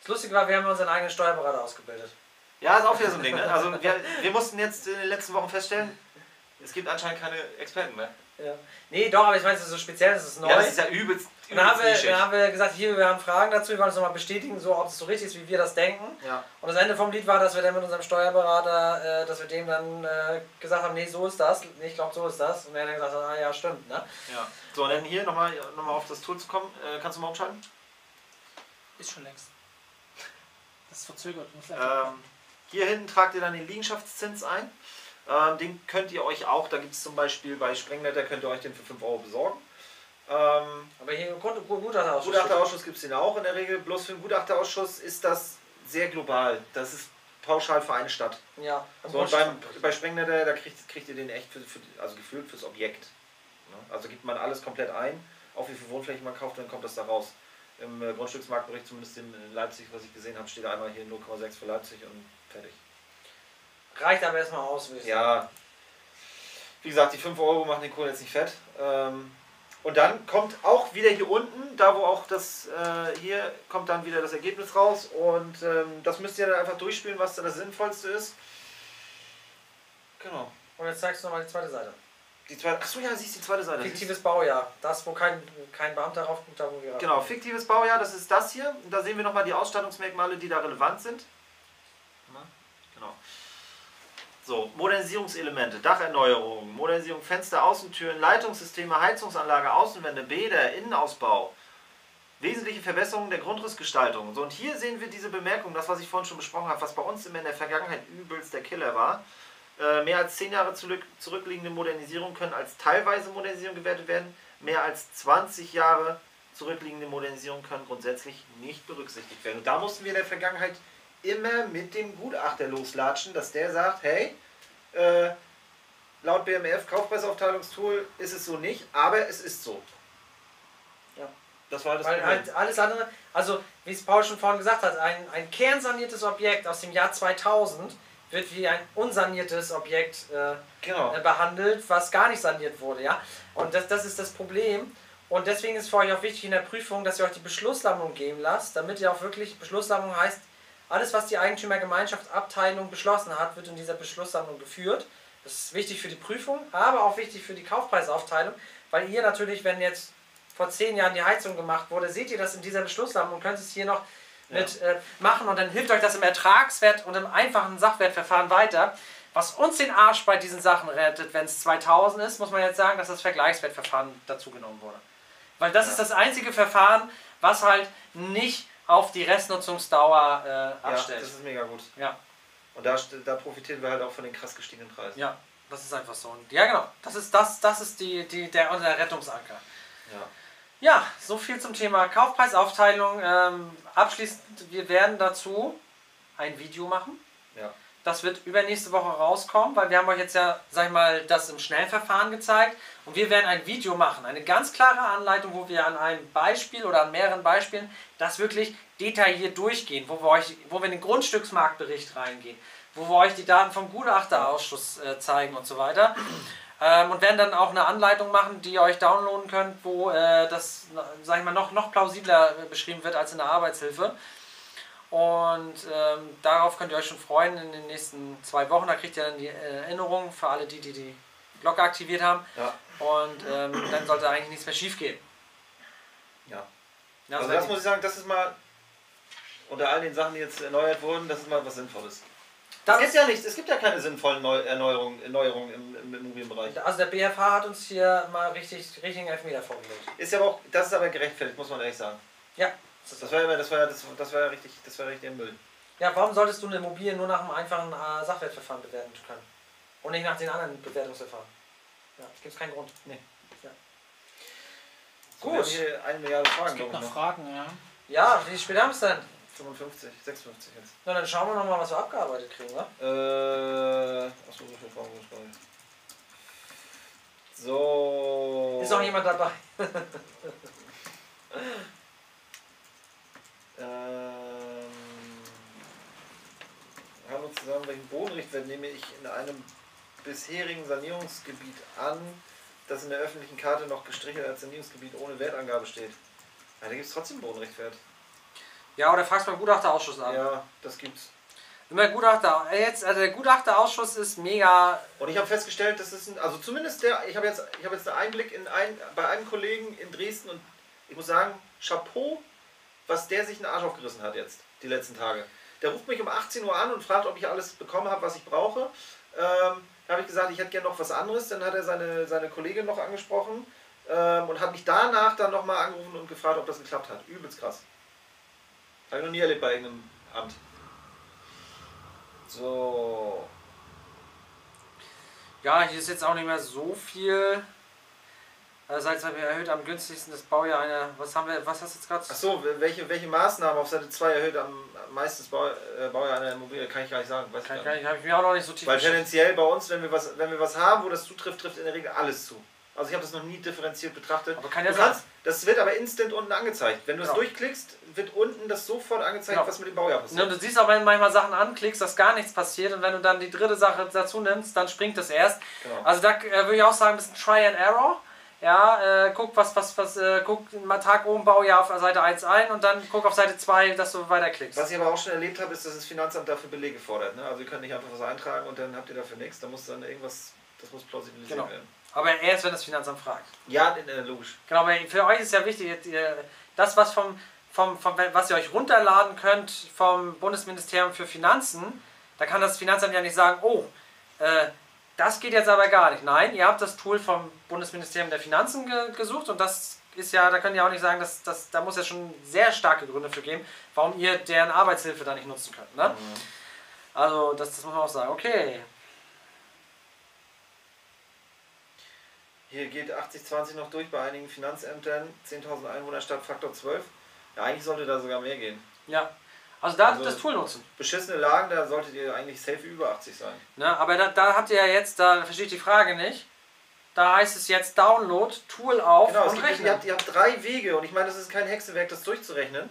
Das Lustige war, wir haben unseren eigenen Steuerberater ausgebildet. Ja, ist auch wieder so ein Ding, ne? Also wir, wir mussten jetzt in den letzten Wochen feststellen, es gibt anscheinend keine Experten mehr. Ja. Nee, doch, aber ich meine, es ist so speziell, es ist neu. Ja, das ist ja übelst, dann haben, wir, dann haben wir gesagt, hier, wir haben Fragen dazu, wir wollen uns nochmal bestätigen, so, ob es so richtig ist, wie wir das denken. Ja. Und das Ende vom Lied war, dass wir dann mit unserem Steuerberater, äh, dass wir dem dann äh, gesagt haben, nee, so ist das, nee, ich glaube, so ist das. Und er dann gesagt hat, ah ja, stimmt, ne? ja. So, und dann hier nochmal noch mal auf das Tool zu kommen. Äh, kannst du mal umschalten? Ist schon längst. Das ist verzögert. Muss Ähm, hier hinten tragt ihr dann den Liegenschaftszins ein. Ähm, den könnt ihr euch auch, da gibt es zum Beispiel bei Sprengnetter, könnt ihr euch den für 5 Euro besorgen. Ähm, Aber hier im Gutachterausschuss. Gutachterausschuss gibt es den auch in der Regel. Bloß für den Gutachterausschuss ist das sehr global. Das ist pauschal für eine Stadt. Ja. So, und beim, bei Sprengnetter, da kriegt, kriegt ihr den echt für, für, also gefühlt fürs Objekt. Ne? Also gibt man alles komplett ein, auch wie viel Wohnfläche man kauft, dann kommt das da raus. Im äh, Grundstücksmarktbericht, zumindest in Leipzig, was ich gesehen habe, steht da einmal hier 0,6 für Leipzig und fertig. Reicht aber erstmal aus, würde ich. Ja, wie gesagt, die 5 Euro machen den Kohl jetzt nicht fett. Ähm, und dann kommt auch wieder hier unten, da wo auch das, äh, hier kommt dann wieder das Ergebnis raus und ähm, das müsst ihr dann einfach durchspielen, was dann das Sinnvollste ist. Genau. Und jetzt zeigst du nochmal die zweite Seite. Die zweite, achso, ja, siehst du die zweite Seite. Fiktives Baujahr. Das, wo kein, kein Beamter drauf guckt, da wo wir Genau, fiktives Baujahr, das ist das hier. Und da sehen wir nochmal die Ausstattungsmerkmale, die da relevant sind. Na, Genau. So, Modernisierungselemente, Dacherneuerung, Modernisierung Fenster, Außentüren, Leitungssysteme, Heizungsanlage, Außenwände, Bäder, Innenausbau. Wesentliche Verbesserungen der Grundrissgestaltung. So, und hier sehen wir diese Bemerkung, das, was ich vorhin schon besprochen habe, was bei uns immer in der Vergangenheit übelst der Killer war. Äh, mehr als 10 Jahre zurück, zurückliegende Modernisierungen können als teilweise Modernisierung gewertet werden. Mehr als 20 Jahre zurückliegende Modernisierungen können grundsätzlich nicht berücksichtigt werden. Und da mussten wir in der Vergangenheit immer mit dem Gutachter loslatschen, dass der sagt, hey, äh, laut BMF Kaufpreisaufteilungstool ist es so nicht, aber es ist so. Ja. Das war das Weil Problem. halt alles andere, Also, wie es Paul schon vorhin gesagt hat, ein, ein kernsaniertes Objekt aus dem Jahr 2000 wird wie ein unsaniertes Objekt äh, Genau. äh, behandelt, was gar nicht saniert wurde, ja. Und das, das ist das Problem. Und deswegen ist für euch auch wichtig in der Prüfung, dass ihr euch die Beschlusssammlung geben lasst, damit ihr auch wirklich, Beschlusssammlung heißt, alles, was die Eigentümergemeinschaftsabteilung beschlossen hat, wird in dieser Beschlusssammlung geführt. Das ist wichtig für die Prüfung, aber auch wichtig für die Kaufpreisaufteilung, weil ihr natürlich, wenn jetzt vor zehn Jahren die Heizung gemacht wurde, seht ihr das in dieser Beschlusssammlung und könnt es hier noch mit äh, machen und dann hilft euch das im Ertragswert und im einfachen Sachwertverfahren weiter. Was uns den Arsch bei diesen Sachen rettet, wenn es 2000 ist, muss man jetzt sagen, dass das Vergleichswertverfahren dazugenommen wurde. Weil das Ja. ist das einzige Verfahren, was halt nicht auf die Restnutzungsdauer äh, Ja, abstellt. das ist mega gut. Ja, Und da, da profitieren wir halt auch von den krass gestiegenen Preisen. ja, das ist einfach so. Und ja, genau. Das ist das, das ist die, die, der, unser Rettungsanker. Ja. Ja, so viel zum Thema Kaufpreisaufteilung. Ähm, abschließend, wir werden dazu ein Video machen. Ja. Das wird übernächste Woche rauskommen, weil wir haben euch jetzt ja, sag ich mal, das im Schnellverfahren gezeigt. Und wir werden ein Video machen, eine ganz klare Anleitung, wo wir an einem Beispiel oder an mehreren Beispielen das wirklich detailliert durchgehen, wo wir euch, wo wir in den Grundstücksmarktbericht reingehen, wo wir euch die Daten vom Gutachterausschuss äh, zeigen und so weiter. Ähm, und werden dann auch eine Anleitung machen, die ihr euch downloaden könnt, wo äh, das, sag ich mal, noch, noch plausibler äh, beschrieben wird als in der Arbeitshilfe. Und ähm, darauf könnt ihr euch schon freuen in den nächsten zwei Wochen. Da kriegt ihr dann die äh, Erinnerung für alle, die, die die Glocke aktiviert haben. Ja. Und ähm, dann sollte eigentlich nichts mehr schief gehen. ja. Also das ihr- muss ich sagen, das ist mal unter all den Sachen, die jetzt erneuert wurden, das ist mal was Sinnvolles. das es gibt ja nicht, es gibt ja keine sinnvollen Neu Erneuerungen, Erneuerungen im, im Immobilienbereich. also der BFH hat uns hier mal richtig richtigen Elfmeter vorgelegt. Ist ja auch, das ist aber gerechtfertigt, muss man ehrlich sagen. Ja. Das war ja, das war das, das war richtig, das war ja richtig im Müll. Ja, warum solltest du eine Immobilie nur nach einem einfachen äh, Sachwertverfahren bewerten können? Und nicht nach den anderen Bewertungsverfahren? Ja, gibt es keinen Grund. Nee. Ja. So, Gut. Wir haben hier eine Milliarde Es Fragen, gibt glaube noch ich, Fragen, ja. Ja, wie spät haben wir es denn? 55, 56 jetzt. Na, dann schauen wir nochmal, was wir abgearbeitet kriegen, wa? Äh, achso, so viele Fragen muss ich gar nicht. So. Ist auch jemand dabei? Ähm, hallo zusammen, welchen Bodenrichtwert nehme ich in einem bisherigen Sanierungsgebiet an, das in der öffentlichen Karte noch gestrichen als Sanierungsgebiet ohne Wertangabe steht? Ja, da gibt es trotzdem Bodenrichtwert. Ja, oder fragst beim Gutachterausschuss an. Ja, das gibt's. Immer Gutachter. äh, Jetzt, also der Gutachterausschuss ist mega. Und ich habe festgestellt, das ist ein, also zumindest der, ich habe jetzt, ich habe jetzt einen Einblick in ein, bei einem Kollegen in Dresden und ich muss sagen, Chapeau, was der sich einen Arsch aufgerissen hat jetzt, die letzten Tage. Der ruft mich um 18 Uhr an und fragt, ob ich alles bekommen habe, was ich brauche. Ähm, da habe ich gesagt, ich hätte gerne noch was anderes. Dann hat er seine, seine Kollegin noch angesprochen ähm, und hat mich danach dann nochmal angerufen und gefragt, ob das geklappt hat. Übelst krass. Habe ich noch nie erlebt bei irgendeinem Amt. So. Ja, hier ist jetzt auch nicht mehr so viel. Seit wir erhöht am günstigsten das Baujahr einer. Was haben wir, was hast du jetzt gerade? Ach so, welche, welche Maßnahmen auf Seite 2 erhöht am meisten das Bau, äh, Baujahr einer Immobilie? Kann ich gar nicht sagen. Weiß ich Kann, gar kann nicht. ich, habe ich mir auch noch nicht so tief Weil tendenziell bei uns, wenn wir, was, wenn wir was haben, wo das zutrifft, trifft in der Regel alles zu. Also ich habe das noch nie differenziert betrachtet. Aber kann ja du sein. kannst, das wird aber instant unten angezeigt. Wenn du es Genau. durchklickst, wird unten das sofort angezeigt, Genau. was mit dem Baujahr Ne, passiert. und du siehst auch, wenn du manchmal Sachen anklickst, dass gar nichts passiert und wenn du dann die dritte Sache dazu nimmst, dann springt das erst. Genau. Also da äh, würde ich auch sagen, ein bisschen Try and Error. Ja, äh, guck, was, was, was, äh, guck mal Tag oben Baujahr auf Seite 1 ein und dann guck auf Seite 2, dass du weiterklickst. Was ich aber auch schon erlebt habe, ist, dass das Finanzamt dafür Belege fordert. Ne? Also ihr könnt nicht einfach was eintragen und dann habt ihr dafür nichts. Da muss dann irgendwas, das muss plausibilisiert Genau. werden. Aber erst, wenn das Finanzamt fragt. Ja, logisch. Genau, aber für euch ist ja wichtig, das, was, vom, vom, vom, was ihr euch runterladen könnt vom Bundesministerium für Finanzen, da kann das Finanzamt ja nicht sagen, oh, äh, das geht jetzt aber gar nicht. Nein, ihr habt das Tool vom Bundesministerium der Finanzen ge gesucht und das ist ja, da könnt ihr auch nicht sagen, dass, dass, da muss ja schon sehr starke Gründe für geben, warum ihr deren Arbeitshilfe da nicht nutzen könnt. Ne? Also, das, das muss man auch sagen. Okay, Hier geht 80-20 noch durch bei einigen Finanzämtern. 10.000 Einwohner statt Faktor 12. Ja, eigentlich sollte da sogar mehr gehen. ja. Also da Also- das Tool nutzen. Beschissene Lagen, da solltet ihr eigentlich safe über 80 sein. Ne, aber da, da habt ihr ja jetzt, da verstehe ich die Frage nicht. Da heißt es jetzt Download, Tool auf Genau, und gibt, rechnen. ihr, habt, ihr habt drei Wege und ich meine, das ist kein Hexenwerk, das durchzurechnen.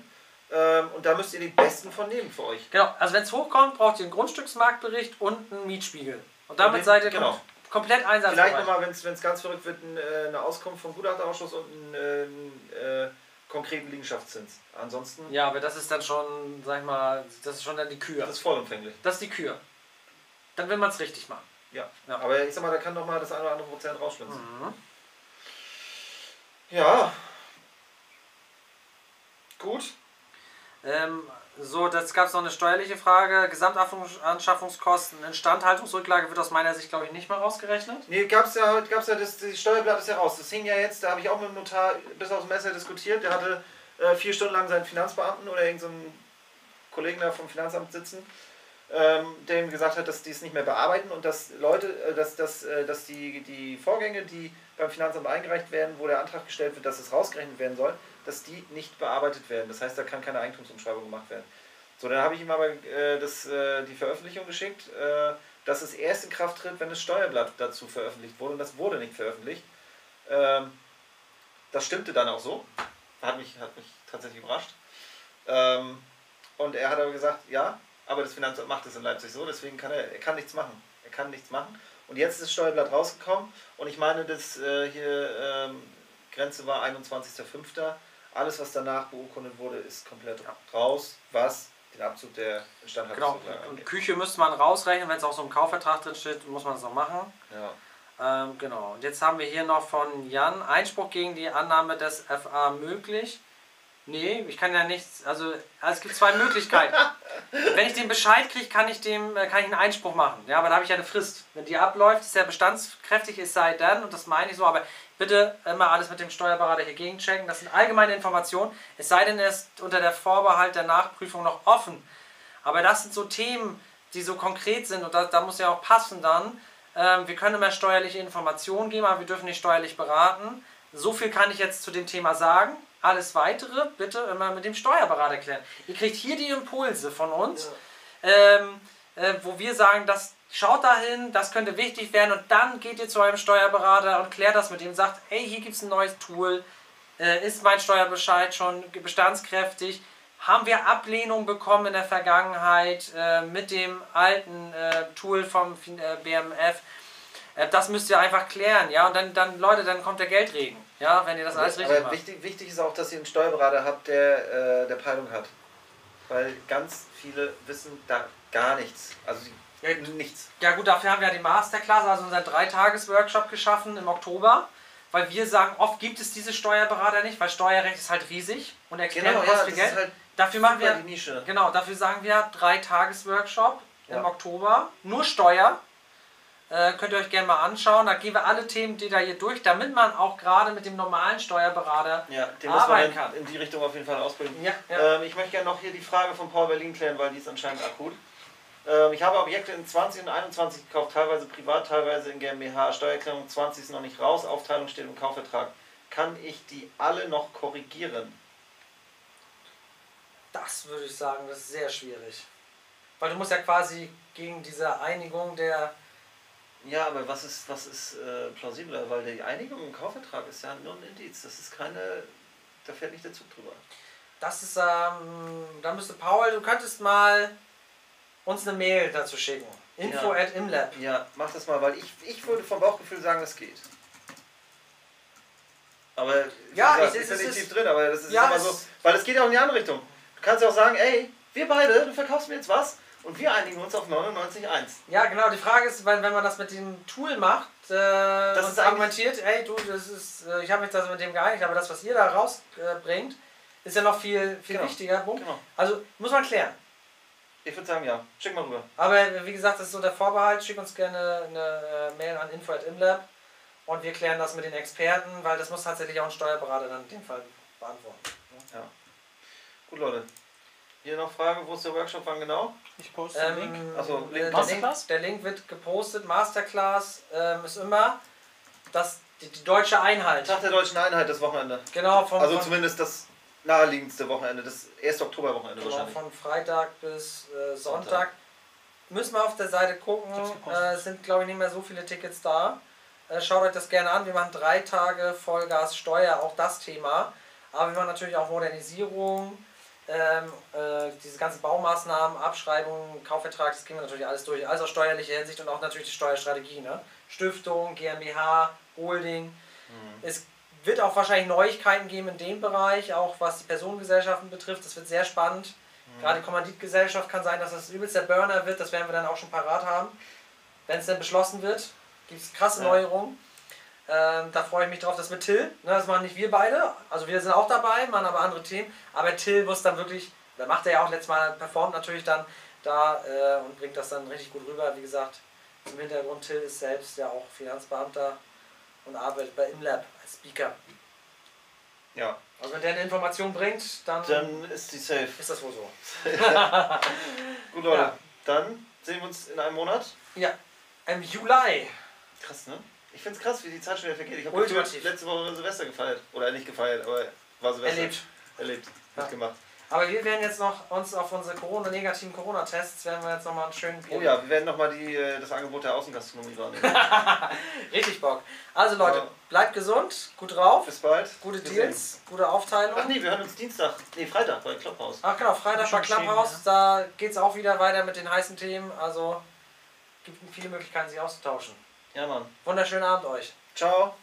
Ähm, und da müsst ihr die besten von nehmen für euch. Genau, also wenn es hochkommt, braucht ihr einen Grundstücksmarktbericht und einen Mietspiegel. Und damit den- seid ihr genau. kom komplett Vielleicht einsatzbereit. nochmal, wenn es ganz verrückt wird, ein, äh, eine Auskunft vom Gutachterausschuss und einen, äh, äh, konkreten Liegenschaftszins. Ansonsten Ja, aber das ist dann schon, sag ich mal, das ist schon dann die Kür. das ist vollumfänglich. Das ist die Kür. Dann will man es richtig machen. Ja. Ja. Aber ich sag mal, da kann noch mal das eine oder andere Prozent rausschlitzen. Mhm. Ja. Gut. Ähm, so, das gab es noch eine steuerliche Frage. Gesamtanschaffungskosten, Instandhaltungsrücklage wird aus meiner Sicht, glaube ich, nicht mehr rausgerechnet. Nee, gab's ja, gab's ja das, das Steuerblatt ist ja raus. Das hing ja jetzt, da habe ich auch mit dem Notar bis aufs Messer diskutiert. Der hatte äh, vier Stunden lang seinen Finanzbeamten oder irgendeinen so Kollegen da vom Finanzamt sitzen, ähm, der ihm gesagt hat, dass die es nicht mehr bearbeiten und dass Leute, äh, dass, dass, äh, dass die, die Vorgänge, die beim Finanzamt eingereicht werden, wo der Antrag gestellt wird, dass es rausgerechnet werden soll, dass die nicht bearbeitet werden. Das heißt, da kann keine Eigentumsumschreibung gemacht werden. So, dann habe ich ihm aber äh, das, äh, die Veröffentlichung geschickt, äh, dass es erst in Kraft tritt, wenn das Steuerblatt dazu veröffentlicht wurde. Und das wurde nicht veröffentlicht. Ähm, das stimmte dann auch so. Hat mich, hat mich tatsächlich überrascht. Ähm, und er hat aber gesagt, ja, aber das Finanzamt macht es in Leipzig so, deswegen kann er, er kann nichts machen. Er kann nichts machen. Und jetzt ist das Steuerblatt rausgekommen und ich meine, das äh, hier ähm, Grenze war 21.05. Alles, was danach beurkundet wurde, ist komplett raus, was den Abzug der Genau. Instandhaltungsrücklage Und. Küche müsste man rausrechnen, wenn es auch so im Kaufvertrag drin steht, muss man das noch machen. Ja. Ähm, genau. Und jetzt haben wir hier noch von Jan Einspruch gegen die Annahme des FA möglich. Nee, ich kann ja nichts. Also es gibt zwei Möglichkeiten. Wenn ich den Bescheid kriege, kann ich dem äh, kann ich einen Einspruch machen. Ja, aber da habe ich ja eine Frist. Wenn die abläuft, ist er bestandskräftig, es sei dann, und das meine ich so, aber bitte immer alles mit dem Steuerberater hier gegenchecken. Das sind allgemeine Informationen. Es sei denn, er ist unter der Vorbehalt der Nachprüfung noch offen. Aber das sind so Themen, die so konkret sind und da, da muss ja auch passen dann. Ähm, wir können immer steuerliche Informationen geben, aber wir dürfen nicht steuerlich beraten. So viel kann ich jetzt zu dem Thema sagen. Alles weitere bitte immer mit dem Steuerberater klären. Ihr kriegt hier die Impulse von uns, ähm, äh, wo wir sagen, das schaut dahin, das könnte wichtig werden und dann geht ihr zu eurem Steuerberater und klärt das mit ihm, sagt, hey, hier gibt es ein neues Tool, äh, ist mein Steuerbescheid schon bestandskräftig, haben wir Ablehnung bekommen in der Vergangenheit äh, mit dem alten äh, Tool vom äh, BMF. Äh, das müsst ihr einfach klären, ja, und dann, dann Leute, dann kommt der Geldregen, ja, wenn ihr das alles richtig Aber macht. wichtig, wichtig ist auch, dass ihr einen Steuerberater habt, der äh, der Peilung hat. Weil ganz viele wissen da gar nichts. Also Ja, nichts. Ja gut, dafür haben wir ja die Masterclass, also unseren Dreitages-Workshop geschaffen im Oktober, weil wir sagen, oft gibt es diese Steuerberater nicht, weil Steuerrecht ist halt riesig und erklärt Genau, ja, viel das Geld. halt dafür machen wir, die Nische. genau, dafür sagen wir Dreitages-Workshop Ja. im Oktober, nur Steuer. Äh, könnt ihr euch gerne mal anschauen, da gehen wir alle Themen detailliert durch, damit man auch gerade mit dem normalen Steuerberater Ja, den muss man arbeiten in, kann. in die Richtung auf jeden Fall ausbilden. Ja, ja. Ähm, ich möchte gerne noch hier die Frage von Paul Berlin klären, weil die ist anscheinend akut. Ähm, ich habe Objekte in 20 und 21 gekauft, teilweise privat, teilweise in GmbH. Steuererklärung 20 ist noch nicht raus, Aufteilung steht im Kaufvertrag. Kann ich die alle noch korrigieren? Das würde ich sagen, das ist sehr schwierig. Weil du musst ja quasi gegen diese Einigung der Ja, aber was ist, was ist äh, plausibler? Weil die Einigung im Kaufvertrag ist ja nur ein Indiz. Das ist keine. Da fährt nicht der Zug drüber. Das ist, ähm, da müsste Paul, du könntest mal uns eine Mail dazu schicken. Info Ja. at imlab. Ja, mach das mal, weil ich, ich würde vom Bauchgefühl sagen, das geht. Aber Ja, gesagt, ich- bin es nicht ist- tief drin, aber das ist Ja, immer so. Weil es geht auch in die andere Richtung. Du kannst ja auch sagen, ey, wir beide, du verkaufst mir jetzt was und wir einigen uns auf 99,1. Ja, genau, die Frage ist, wenn, wenn man das mit dem Tool macht äh, Das und argumentiert, ey, du, das ist, äh, ich habe mich das mit dem geeinigt, aber das, was ihr da rausbringt, ist ja noch viel, viel Genau. wichtiger. Punkt. Genau. Also muss man klären. Ich würde sagen, ja. Schick mal rüber. Aber wie gesagt, das ist so der Vorbehalt. Schick uns gerne eine äh, Mail an info.imlab und wir klären das mit den Experten, weil das muss tatsächlich auch ein Steuerberater dann in dem Fall beantworten. Gut, Leute. Hier noch Frage, wo ist der Workshop, wann genau? Ich poste den Link. Ähm, Ach so, äh, Link- der, Link, Masterclass? der Link wird gepostet. Masterclass ähm, ist immer das, die, die deutsche Einheit. Tag der deutschen Einheit, das Wochenende. Genau, von, Also von, zumindest das naheliegendste Wochenende, das 1. Oktoberwochenende genau, wahrscheinlich. von Freitag bis äh, Sonntag. Sonntag. Müssen wir auf der Seite gucken. Gepostet. Äh, es sind, glaube ich, nicht mehr so viele Tickets da. Äh, schaut euch das gerne an. Wir machen drei Tage Vollgas Steuer, auch das Thema. Aber wir machen natürlich auch Modernisierung. Ähm, äh, diese ganzen Baumaßnahmen, Abschreibungen, Kaufvertrag, das gehen wir natürlich alles durch. Also aus steuerlicher Hinsicht und auch natürlich die Steuerstrategie. Ne? Stiftung, GmbH, Holding. Mhm. Es wird auch wahrscheinlich Neuigkeiten geben in dem Bereich, auch was die Personengesellschaften betrifft. Das wird sehr spannend. Mhm. Gerade die Kommanditgesellschaft kann sein, dass das übelst der Burner wird. Das werden wir dann auch schon parat haben. Wenn es dann beschlossen wird, gibt es krasse Ja. Neuerungen. Ähm, da freue ich mich drauf, dass mit Till, ne, das machen nicht wir beide, also wir sind auch dabei, machen aber andere Themen, aber Till muss dann wirklich, da macht er ja auch letztes Mal, performt natürlich dann da äh, und bringt das dann richtig gut rüber. Wie gesagt, zum Hintergrund, Till ist selbst ja auch Finanzbeamter und arbeitet bei InLab als Speaker. Ja, Also wenn der eine Information bringt, dann, dann ist die safe. ist das wohl so. Gut, Leute, Ja. dann sehen wir uns in einem Monat. Ja, im Juli. Krass, ne? Ich find's krass, wie die Zeit schon wieder vergeht. Ich habe letzte Woche Silvester gefeiert. Oder nicht gefeiert, aber war Silvester. Erlebt. Erlebt. Ja. Mitgemacht. Aber wir werden jetzt noch uns auf unsere Corona negativen Corona-Tests werden wir jetzt nochmal einen schönen Bier. Oh ja, wir werden nochmal äh, das Angebot der Außengastronomie wahrnehmen. Richtig Bock. Also Leute, Ja. bleibt gesund, gut drauf, Bis bald. gute Wir Deals, gute Aufteilung. Ach nee, wir hören uns Dienstag, nee, Freitag bei Clubhouse. Ach genau, Freitag bei Schon geschehen, Clubhouse, da geht es auch wieder weiter mit den heißen Themen. Also gibt viele Möglichkeiten, sich auszutauschen. Ja, Mann. Wunderschönen Abend euch. Ciao.